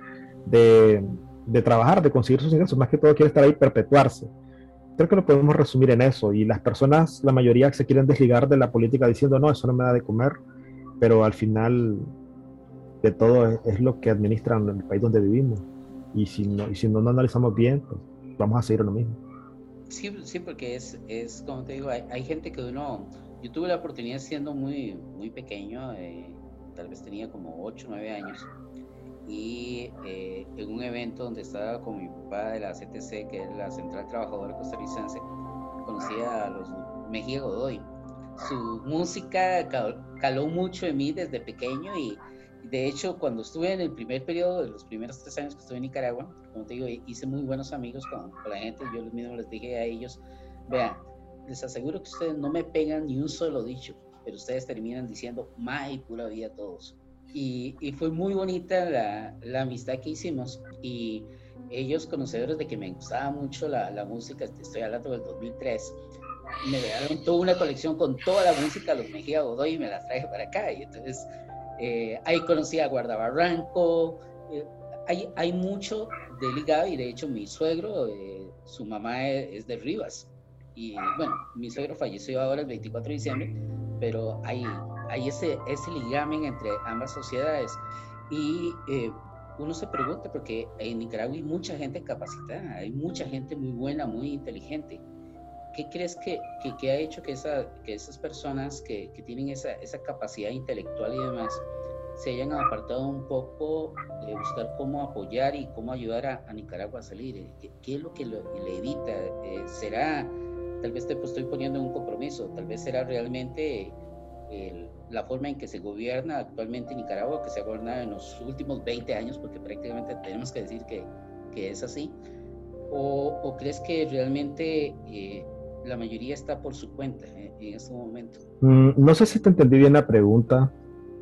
de, de trabajar, de conseguir sus ingresos, más que todo quiere estar ahí perpetuarse. Creo que lo podemos resumir en eso. Y las personas, la mayoría, se quieren desligar de la política diciendo, no, eso no me da de comer, pero al final de todo es, lo que administran el país donde vivimos. Y si no, y si no, analizamos bien, pues vamos a seguir lo mismo. Sí, sí, porque es, es como te digo, hay, gente que uno, yo tuve la oportunidad siendo muy, muy pequeño, eh, tal vez tenía como 8 o 9 años, y eh, en un evento donde estaba con mi papá de la CTC, que es la Central Trabajadora Costarricense, conocí a los Mejía Godoy. Su música caló mucho en mí desde pequeño y de hecho cuando estuve en el primer periodo, de los primeros tres años que estuve en Nicaragua, como te digo, hice muy buenos amigos con, la gente, yo mismo les dije a ellos, vean, les aseguro que ustedes no me pegan ni un solo dicho, pero ustedes terminan diciendo, y pura vida todos y, fue muy bonita la, la, amistad que hicimos y ellos conocedores de que me gustaba mucho la, la música, estoy hablando del 2003, me dieron toda una colección con toda la música de los Mejía Godoy y me la traje para acá y entonces Eh, ahí conocí a Guardabarranco. Eh, hay, hay mucho de ligado y de hecho mi suegro, eh, su mamá es, de Rivas. Y bueno, mi suegro falleció ahora el 24 de diciembre, pero hay, hay ese, ese ligamen entre ambas sociedades. Y uno se pregunta, porque en Nicaragua hay mucha gente capacitada, hay mucha gente muy buena, muy inteligente. ¿Qué crees que, que, ha hecho que, esa, que esas personas que, que tienen esa, esa, capacidad intelectual y demás se hayan apartado un poco de buscar cómo apoyar y cómo ayudar a, Nicaragua a salir? ¿Qué, es lo que le evita? Eh, ¿Será, tal vez te estoy poniendo un compromiso, tal vez será realmente la forma en que se gobierna actualmente en Nicaragua, que se ha gobernado en los últimos 20 años, porque prácticamente tenemos que decir que, que es así? ¿O, o, crees que realmente eh, la mayoría está por su cuenta en, este momento. Mm, no sé si te entendí bien la pregunta.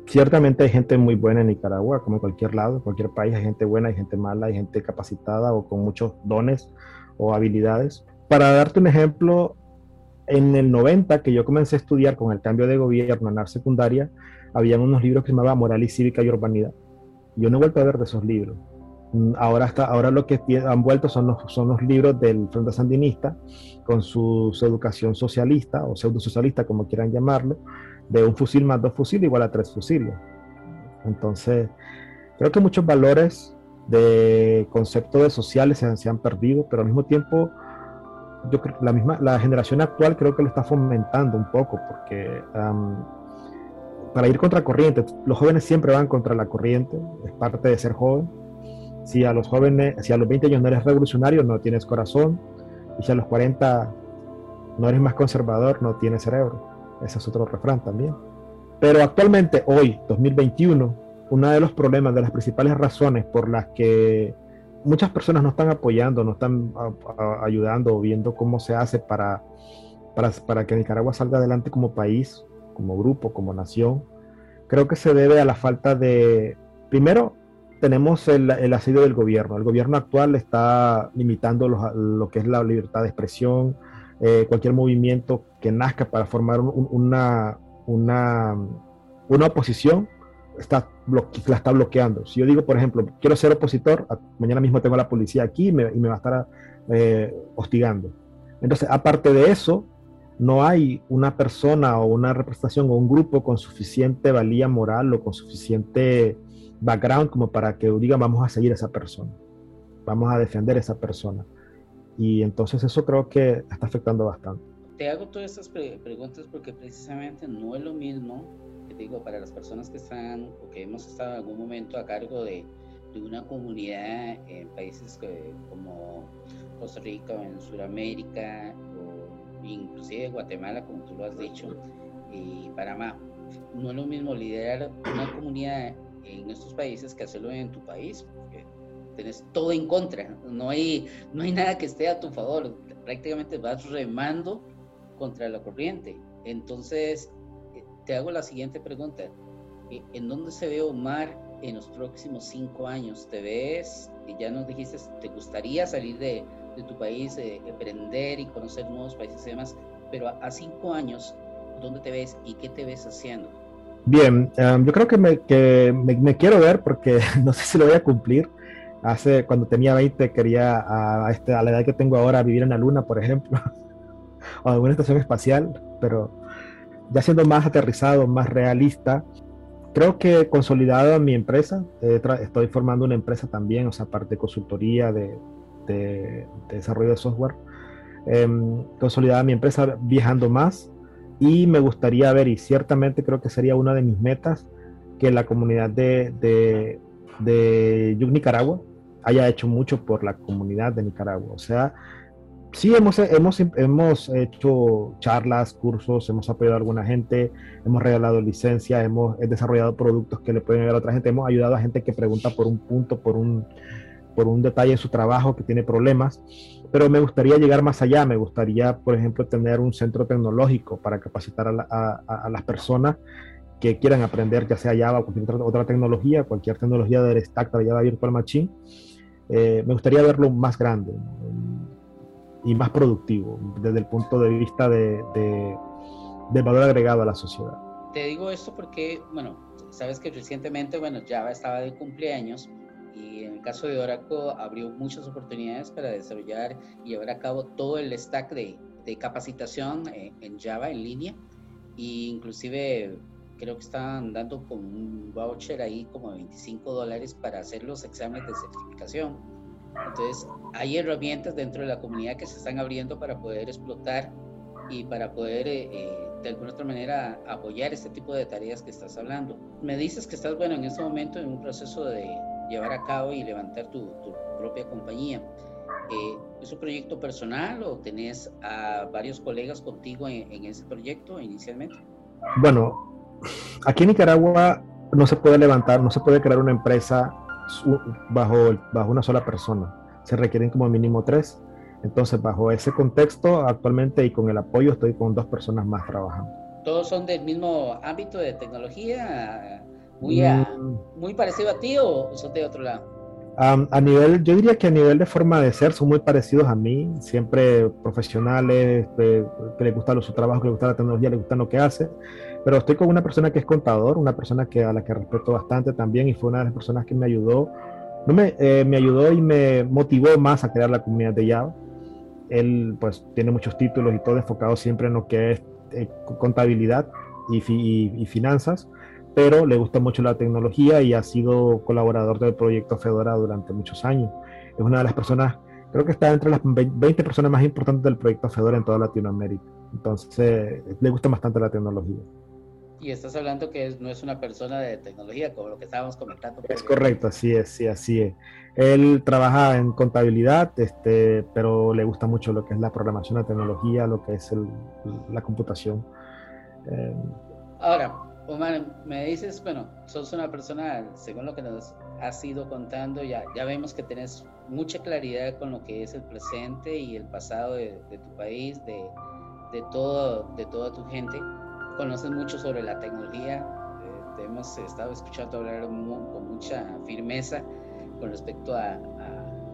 Ciertamente hay gente muy buena en Nicaragua, como en cualquier lado, cualquier país hay gente buena, hay gente mala, hay gente capacitada o con muchos dones o habilidades. Para darte un ejemplo, en el 90 que yo comencé a estudiar con el cambio de gobierno en la secundaria, habían unos libros que se llamaban Moral y Cívica y Urbanidad. Yo no he vuelto a ver de esos libros. Mm, ahora, está, ahora lo que han vuelto son los, son los libros del Frente Sandinista con su, educación socialista o pseudo socialista, como quieran llamarlo, de un fusil más dos fusiles igual a tres fusiles. Entonces, creo que muchos valores de concepto de sociales se, han perdido, pero al mismo tiempo, yo creo la misma la generación actual creo que lo está fomentando un poco, porque para ir contra corriente, los jóvenes siempre van contra la corriente, es parte de ser joven si a los jóvenes, si a los 20 años no eres revolucionario, no tienes corazón. Y si a los 40 no eres más conservador, no tienes cerebro. Ese es otro refrán también. Pero actualmente, hoy, 2021, uno de los problemas, de las principales razones por las que muchas personas no están apoyando, no están ayudando viendo cómo se hace para, para, para que Nicaragua salga adelante como país, como grupo, como nación, creo que se debe a la falta de, primero, tenemos el, el asedio del gobierno. El gobierno actual está limitando lo que es la libertad de expresión, eh, cualquier movimiento que nazca para formar una, una, una oposición, está la está bloqueando. Si yo digo, por ejemplo, quiero ser opositor, mañana mismo tengo a la policía aquí y me, y me va a estar eh, hostigando. Entonces, aparte de eso, no hay una persona o una representación o un grupo con suficiente valía moral o con suficiente background como para que digan vamos a seguir a esa persona, vamos a defender a esa persona. Y entonces eso creo que está afectando bastante. Te hago todas estas preguntas porque precisamente no es lo mismo, digo, para las personas que están o que hemos estado en algún momento a cargo de, de una comunidad en países como Costa Rica o en Sudamérica o inclusive Guatemala, como tú lo has dicho, y Panamá. No es lo mismo liderar una comunidad en estos países que hacerlo en tu país, porque tenés todo en contra, no hay, no hay nada que esté a tu favor, prácticamente vas remando contra la corriente. Entonces, te hago la siguiente pregunta. Eh, ¿En dónde se ve Omar en los próximos cinco años? ¿Te ves, y ya nos dijiste, te gustaría salir de, de tu país, eh, emprender y conocer nuevos países y demás, pero a cinco años, ¿dónde te ves y qué te ves haciendo? Bien, yo creo que, me, que me, quiero ver porque no sé si lo voy a cumplir. Hace, cuando tenía 20, quería a, este, a la edad que tengo ahora vivir en la Luna, por ejemplo, o en alguna estación espacial, pero ya siendo más aterrizado, más realista, creo que consolidado mi empresa, estoy formando una empresa también, o sea, parte de consultoría, de, de, desarrollo de software, eh, consolidada mi empresa viajando más, y me gustaría ver, y ciertamente creo que sería una de mis metas, que la comunidad de, de, de Nicaragua haya hecho mucho por la comunidad de Nicaragua. O sea, sí hemos, hemos, hemos hecho charlas, cursos, hemos apoyado a alguna gente, hemos regalado licencias, hemos desarrollado productos que le pueden ayudar a otra gente, hemos ayudado a gente que pregunta por un punto, por un, por un detalle en su trabajo que tiene problemas, pero me gustaría llegar más allá, me gustaría, por ejemplo, tener un centro tecnológico para capacitar a, las personas que quieran aprender, ya sea Java o cualquier otra, tecnología, cualquier tecnología del stack de Java Virtual Machine. Eh, me gustaría verlo más grande y más productivo desde el punto de vista de, del valor agregado a la sociedad. te digo esto porque, bueno, sabes que recientemente, bueno, Java estaba de cumpleaños y en el caso de Oracle abrió muchas oportunidades para desarrollar y llevar a cabo todo el stack de, de capacitación eh, en Java en línea e inclusive creo que estaban dando como un voucher ahí como de 25 dólares para hacer los exámenes de certificación. Entonces, hay herramientas dentro de la comunidad que se están abriendo para poder explotar y para poder eh, eh, de alguna otra manera apoyar este tipo de tareas que estás hablando. Me dices que estás, bueno, en este momento en un proceso de llevar a cabo y levantar tu, propia compañía. Eh, ¿Es un proyecto personal o tenés a varios colegas contigo en, en ese proyecto inicialmente? Bueno, aquí en Nicaragua no se puede levantar, no se puede crear una empresa bajo, bajo una sola persona. Se requieren como mínimo tres. Entonces, bajo ese contexto, actualmente y con el apoyo, estoy con dos personas más trabajando. ¿Todos son del mismo ámbito de tecnología? ¿Muy, mm. muy parecido a ti o son de otro lado? a nivel, yo diría que a nivel de forma de ser son muy parecidos a mí, siempre profesionales, que, que les gusta su trabajo, que les gusta la tecnología, les gusta lo que hace, pero estoy con una persona que es contador, una persona que, a la que respeto bastante también y fue una de las personas que me ayudó, no me, eh, me ayudó y me motivó más a crear la comunidad de Java. Él pues tiene muchos títulos y todo enfocado siempre en lo que es eh, contabilidad y, y, finanzas, pero le gusta mucho la tecnología y ha sido colaborador del proyecto Fedora durante muchos años. Es una de las personas, creo que está entre las 20 personas más importantes del proyecto Fedora en toda Latinoamérica. Entonces, le gusta bastante la tecnología. Y estás hablando que no es una persona de tecnología, como lo que estábamos comentando. Es correcto, así es, sí, así es. Él trabaja en contabilidad, este, pero le gusta mucho lo que es la programación, la tecnología, lo que es la computación. Eh, Ahora, Omar, me dices, bueno, sos una persona, según lo que nos has ido contando, ya, ya vemos que tenés mucha claridad con lo que es el presente y el pasado de, tu país, de, de, todo, de toda tu gente conoces mucho sobre la tecnología, eh, te hemos estado escuchando hablar con mucha firmeza con respecto a,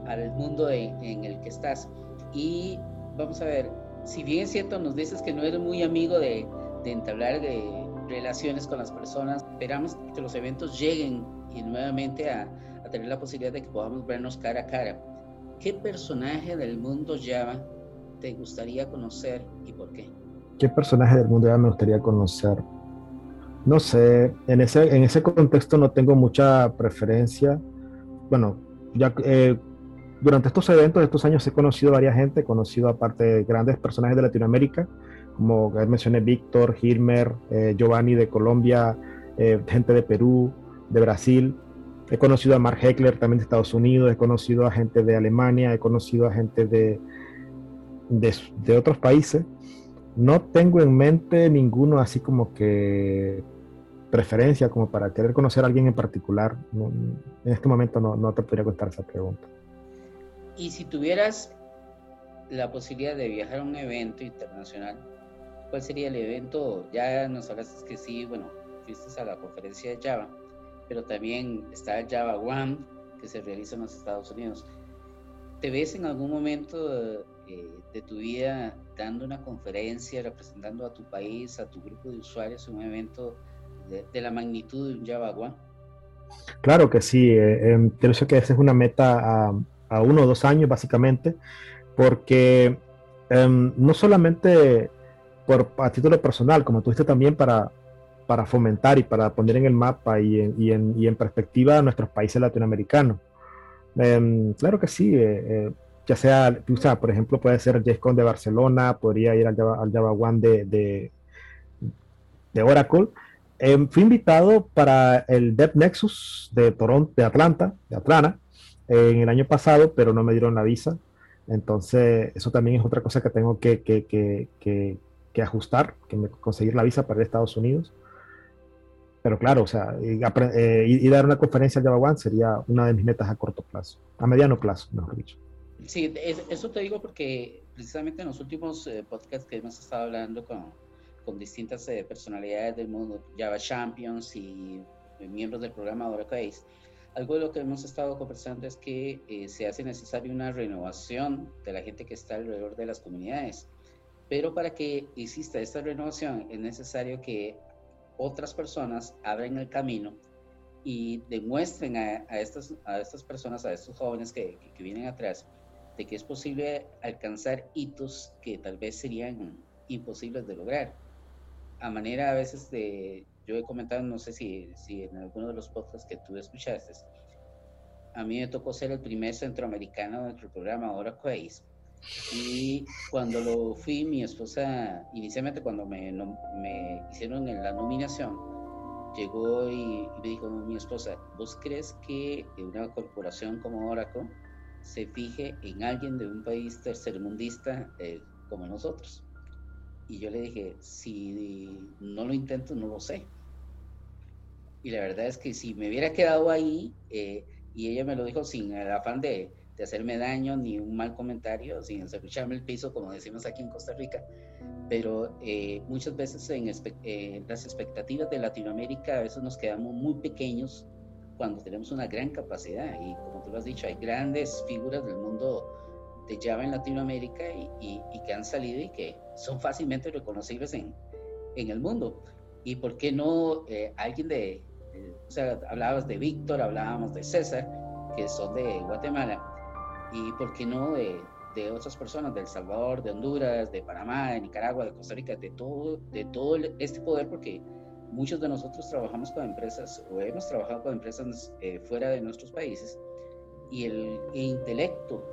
al mundo en el que estás. Y vamos a ver, si bien es cierto, nos dices que no eres muy amigo de, de entablar de relaciones con las personas, esperamos que los eventos lleguen y nuevamente a, a tener la posibilidad de que podamos vernos cara a cara. ¿Qué personaje del mundo Java te gustaría conocer y por qué? ¿Qué personaje del mundo me gustaría conocer? No sé, en ese, en ese contexto no tengo mucha preferencia. Bueno, ya eh, durante estos eventos, estos años, he conocido a varias gente, he conocido aparte de grandes personajes de Latinoamérica, como mencioné Víctor, Hilmer, eh, Giovanni de Colombia, eh, gente de Perú, de Brasil. He conocido a Mark Heckler también de Estados Unidos, he conocido a gente de Alemania, he conocido a gente de, de, de otros países. No tengo en mente ninguno así como que preferencia como para querer conocer a alguien en particular. en este momento no, no te podría contestar esa pregunta. Y si tuvieras la posibilidad de viajar a un evento internacional, ¿cuál sería el evento? Ya nos hablaste que sí, bueno, fuiste a la conferencia de Java, pero también está Java One, que se realiza en los Estados Unidos. ¿Te ves en algún momento eh, de tu vida dando una conferencia, representando a tu país, a tu grupo de usuarios, un evento de, la magnitud de un Java? Claro que sí, eh, em, creo que esa es una meta a, uno o dos años básicamente, porque em, no solamente por, a título personal, como tú dijiste también para, fomentar y para poner en el mapa y en, y en, y en perspectiva a nuestros países latinoamericanos. Em, claro que sí, eh, ya sea, o sea, por ejemplo, puede ser JSCon de Barcelona, podría ir al Java, al Java One de, de, Oracle. Em, fui invitado para el Dev Nexus de Toronto, de Atlanta, de Atlanta, en el año pasado, pero no me dieron la visa. Entonces, eso también es otra cosa que tengo que, que, que, que ajustar, que me, conseguir la visa para ir a Estados Unidos. Pero claro, o sea, ir, eh, a dar una conferencia al Java One sería una de mis metas a corto plazo, a mediano plazo, mejor dicho. Sí, eso te digo porque precisamente en los últimos eh, podcasts que hemos estado hablando con, con distintas eh, personalidades del mundo, Java Champions y eh, miembros del programa Oracle algo de lo que hemos estado conversando es que se hace necesaria una renovación de la gente que está alrededor de las comunidades. Pero para que exista esta renovación es necesario que otras personas abren el camino y demuestren a, estas, a estas personas, a estos jóvenes que, que, vienen atrás, de que es posible alcanzar hitos que tal vez serían imposibles de lograr. A manera a veces de, yo he comentado, no sé si, si en alguno de los podcasts que tú escuchaste, a mí me tocó ser el primer centroamericano dentro del programa Oracle Y cuando lo fui, mi esposa, inicialmente cuando me, me hicieron la nominación, llegó y, me dijo mi esposa, ¿vos crees que una corporación como Oracle se fije en alguien de un país tercermundista eh, como nosotros? Y yo le dije, si no lo intento, no lo sé. Y la verdad es que si me hubiera quedado ahí, eh, y ella me lo dijo sin el afán de, de hacerme daño ni un mal comentario, sin escucharme el piso, como decimos aquí en Costa Rica, pero eh, muchas veces en eh, las expectativas de Latinoamérica a veces nos quedamos muy pequeños cuando tenemos una gran capacidad. Y como tú lo has dicho, hay grandes figuras del mundo de Java en Latinoamérica y, y, que han salido y que son fácilmente reconocibles en, en el mundo. ¿Y por qué no eh, alguien de, o sea, hablabas de Víctor, hablábamos de César, que son de Guatemala, y por qué no de, de otras personas, de El Salvador, de Honduras, de Panamá, de Nicaragua, de Costa Rica, de todo, de todo este poder, porque muchos de nosotros trabajamos con empresas o hemos trabajado con empresas eh, fuera de nuestros países y el, intelecto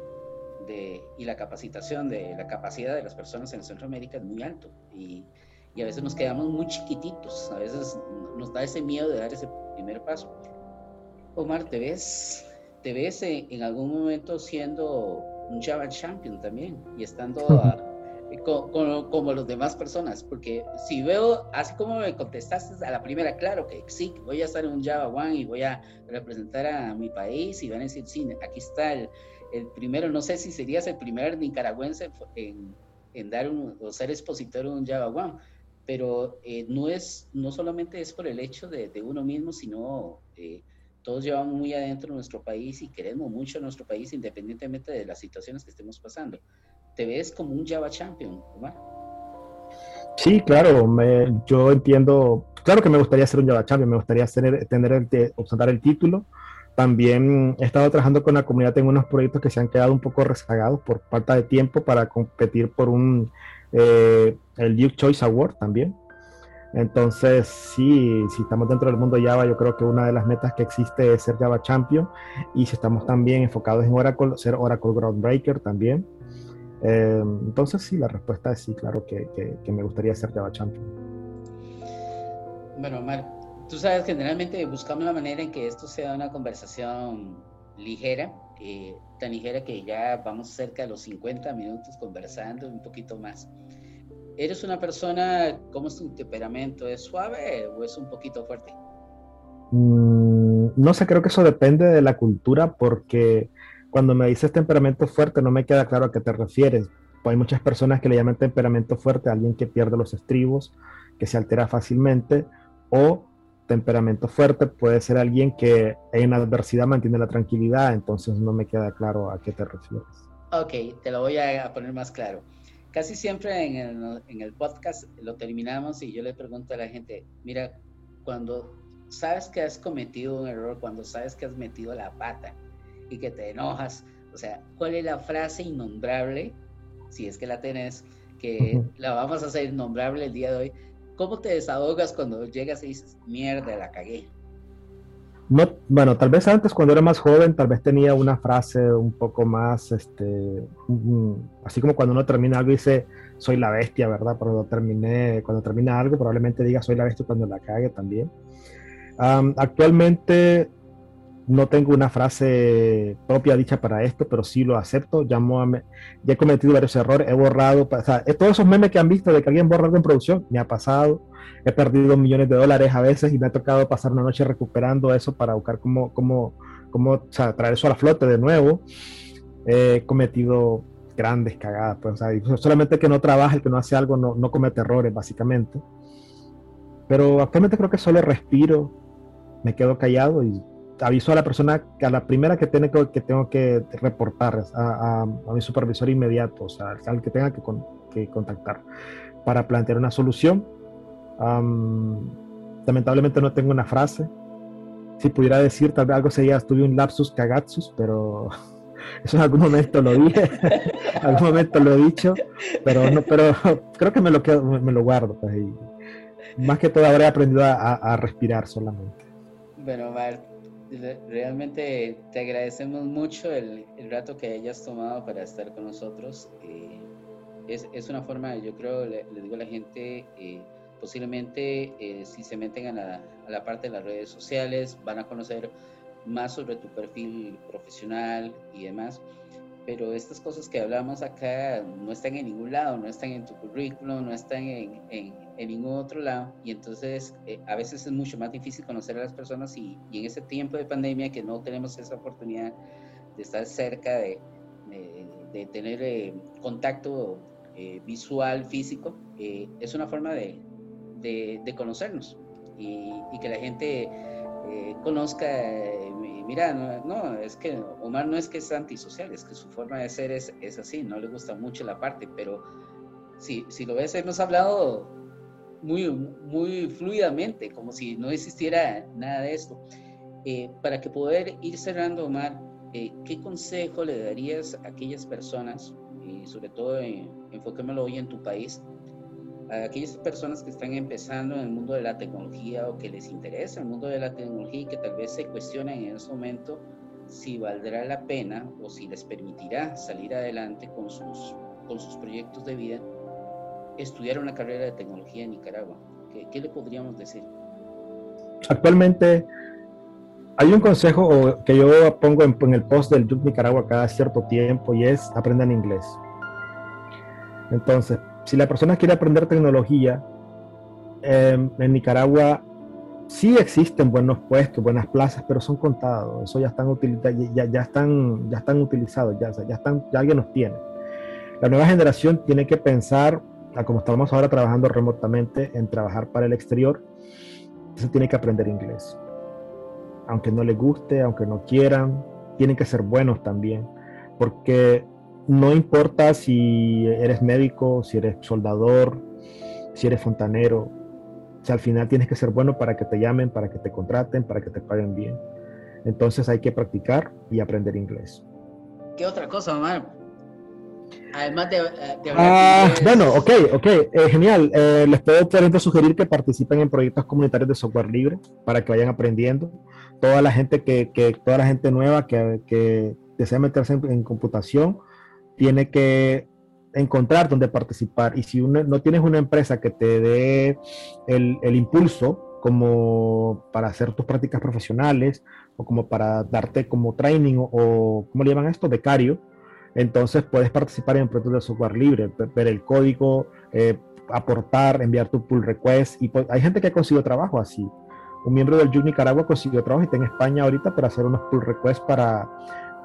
de, y la capacitación de la capacidad de las personas en Centroamérica es muy alto y, y, a veces nos quedamos muy chiquititos, a veces nos da ese miedo de dar ese primer paso. Omar, ¿te ves, te ves en algún momento siendo un Java Champion también y estando como los demás personas, porque si veo, así como me contestaste a la primera, claro que sí, voy a estar en un Java One y voy a representar a mi país y van a decir, sí, aquí está el, el primero, no sé si serías el primer nicaragüense en, en dar un, o ser expositor en un Java One, pero eh, no es, no solamente es por el hecho de, de uno mismo, sino... Eh, todos llevamos muy adentro nuestro país y queremos mucho nuestro país independientemente de las situaciones que estemos pasando. ¿Te ves como un Java Champion, Omar? Sí, claro, yo entiendo, claro que me gustaría ser un Java Champion, me gustaría tener el, obtener el título. También he estado trabajando con la comunidad en unos proyectos que se han quedado un poco rezagados por falta de tiempo para competir por un eh, el Duke Choice Award también. Entonces, sí, si estamos dentro del mundo Java, yo creo que una de las metas que existe es ser Java Champion. Y si estamos también enfocados en Oracle, ser Oracle Groundbreaker también. Eh, entonces, sí, la respuesta es sí, claro que, que, me gustaría ser Java Champion. Bueno, Omar, tú sabes, generalmente buscamos la manera en que esto sea una conversación ligera, eh, tan ligera que ya vamos cerca de los 50 minutos conversando, un poquito más. ¿Eres una persona, cómo es tu temperamento? ¿Es suave o es un poquito fuerte? Mm, no sé, creo que eso depende de la cultura porque cuando me dices temperamento fuerte no me queda claro a qué te refieres. hay muchas personas que le llaman temperamento fuerte a alguien que pierde los estribos, que se altera fácilmente, o temperamento fuerte puede ser alguien que en adversidad mantiene la tranquilidad, entonces no me queda claro a qué te refieres. Ok, te lo voy a poner más claro casi siempre en el, en el, podcast lo terminamos y yo le pregunto a la gente, mira, cuando sabes que has cometido un error, cuando sabes que has metido la pata y que te enojas, o sea, ¿cuál es la frase innombrable, si es que la tenés, que la vamos a hacer innombrable el día de hoy? ¿Cómo te desahogas cuando llegas y dices, mierda, la cagué? No, bueno, tal vez antes cuando era más joven, tal vez tenía una frase un poco más, este, así como cuando uno termina algo y dice, soy la bestia, ¿verdad? Cuando terminé, cuando termina algo, probablemente diga, soy la bestia cuando la cague también. actualmente no tengo una frase propia dicha para esto, pero sí lo acepto. Ya, ya he cometido varios errores, he borrado, o sea, todos esos memes que han visto de que alguien borra algo en producción, me ha pasado. He perdido millones de dólares a veces y me ha tocado pasar una noche recuperando eso para buscar cómo, cómo, cómo o sea, traer eso a la flote de nuevo. He cometido grandes cagadas, pues, o sea, solamente que no trabaja, el que no hace algo, no, no comete errores, básicamente. Pero actualmente creo que solo respiro, me quedo callado y aviso a la persona, que a la primera que, tiene que, tengo que reportar, a, mi supervisor inmediato, o sea, al que tenga que, contactar para plantear una solución. lamentablemente no tengo una frase. Si pudiera decir, tal vez algo sería, tuve un lapsus cagatsus, pero eso en algún momento lo dije, en algún momento lo he dicho, pero no, pero creo que me lo, quedo, me lo guardo. Pues, más que todo habré aprendido a, respirar solamente. Bueno, Mar, realmente te agradecemos mucho el, el, rato que hayas tomado para estar con nosotros. Eh, es, es, una forma, yo creo, le, digo a la gente, eh, posiblemente eh, si se meten a la, a la parte de las redes sociales, van a conocer más sobre tu perfil profesional y demás. Pero estas cosas que hablamos acá no están en ningún lado, no están en tu currículum, no están en, en, ningún otro lado. Y entonces eh, a veces es mucho más difícil conocer a las personas y, y, en ese tiempo de pandemia que no tenemos esa oportunidad de estar cerca, de, de, tener eh, contacto eh, visual, físico, es una forma de, de conocernos y, y, que la gente conozca mira, no, es que Omar no es que es antisocial, es que su forma de ser es, es así, no le gusta mucho la parte, pero si, si lo ves, hemos hablado muy, muy fluidamente, como si no existiera nada de esto. Eh, para que poder ir cerrando, Omar, eh, ¿qué consejo le darías a aquellas personas, y sobre todo eh, enfóquemelo hoy en tu país, a aquellas personas que están empezando en el mundo de la tecnología o que les interesa el mundo de la tecnología y que tal vez se cuestionan en ese momento si valdrá la pena o si les permitirá salir adelante con sus, con sus proyectos de vida, estudiar una carrera de tecnología en Nicaragua. ¿Qué, le podríamos decir? Actualmente hay un consejo que yo pongo en, en el post del YouTube Nicaragua cada cierto tiempo y es aprendan inglés. Entonces, si la persona quiere aprender tecnología, em, en Nicaragua sí existen buenos puestos, buenas plazas, pero son contados. Eso ya están, ya, ya están, ya están utilizados, ya, ya, están, ya alguien los tiene. La nueva generación tiene que pensar, como estamos ahora trabajando remotamente, en trabajar para el exterior, se tiene que aprender inglés. Aunque no les guste, aunque no quieran, tienen que ser buenos también, porque no importa si eres médico, si eres soldador, si eres fontanero, si al final tienes que ser bueno para que te llamen, para que te contraten, para que te paguen bien. Entonces hay que practicar y aprender inglés. ¿Qué otra cosa, Omar? Además de, de ah, Bueno, ok, ok, eh, genial. Eh, les puedo, por ejemplo, sugerir que participen en proyectos comunitarios de software libre para que vayan aprendiendo. Toda la gente que, que toda la gente nueva que, que desea meterse en computación, tiene que encontrar dónde participar. Y si no tienes una empresa que te dé el, el, impulso como para hacer tus prácticas profesionales o como para darte como training o, ¿cómo le llaman esto? Becario. Entonces puedes participar en proyectos de software libre, ver el código, eh, aportar, enviar tu pull request. Y pues, hay gente que ha conseguido trabajo así. Un miembro del JUC Nicaragua consiguió trabajo y está en España ahorita para hacer unos pull requests para,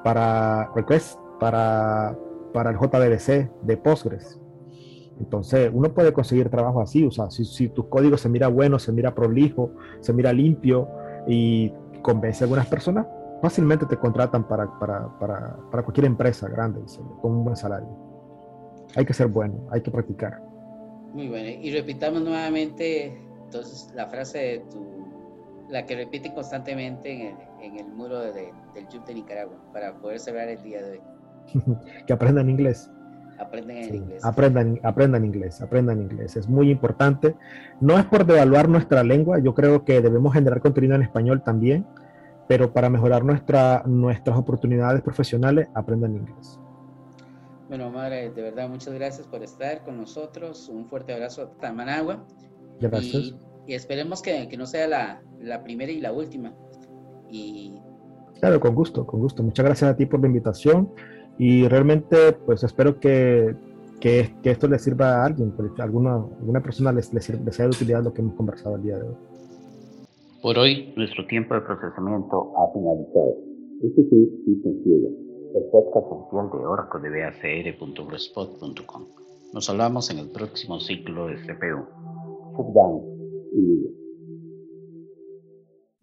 para, requests para para el JDBC de Postgres. Entonces, uno puede conseguir trabajo así, o sea, si, tu código se mira bueno, se mira prolijo, se mira limpio y convence a algunas personas, fácilmente te contratan para, para, para, para cualquier empresa grande, con un buen salario. Hay que ser bueno, hay que practicar. Muy bueno, y repitamos nuevamente entonces la frase de tu, la que repiten constantemente en el, en el muro de, del YouTube de Nicaragua, para poder cerrar el día de hoy. que aprendan inglés. Aprendan inglés. Aprendan, aprendan inglés, aprendan inglés. Es muy importante. No es por devaluar nuestra lengua, yo creo que debemos generar contenido en español también, pero para mejorar nuestra, nuestras oportunidades profesionales, aprendan inglés. Bueno, madre, de verdad, muchas gracias por estar con nosotros. Un fuerte abrazo a Managua. Gracias. Y, esperemos que, que, no sea la, la primera y la última. Y... Claro, con gusto, con gusto. Muchas gracias a ti por la invitación y realmente, pues espero que, que, que esto le sirva a alguien, que alguna, alguna persona les, les, les sea de utilidad lo que hemos conversado el día de hoy. Por hoy, nuestro tiempo de procesamiento ha finalizado. Este fue Ciega, el podcast oficial de Oracle de BACR.blogspot.com. Nos hablamos en el próximo ciclo de CPU. Down y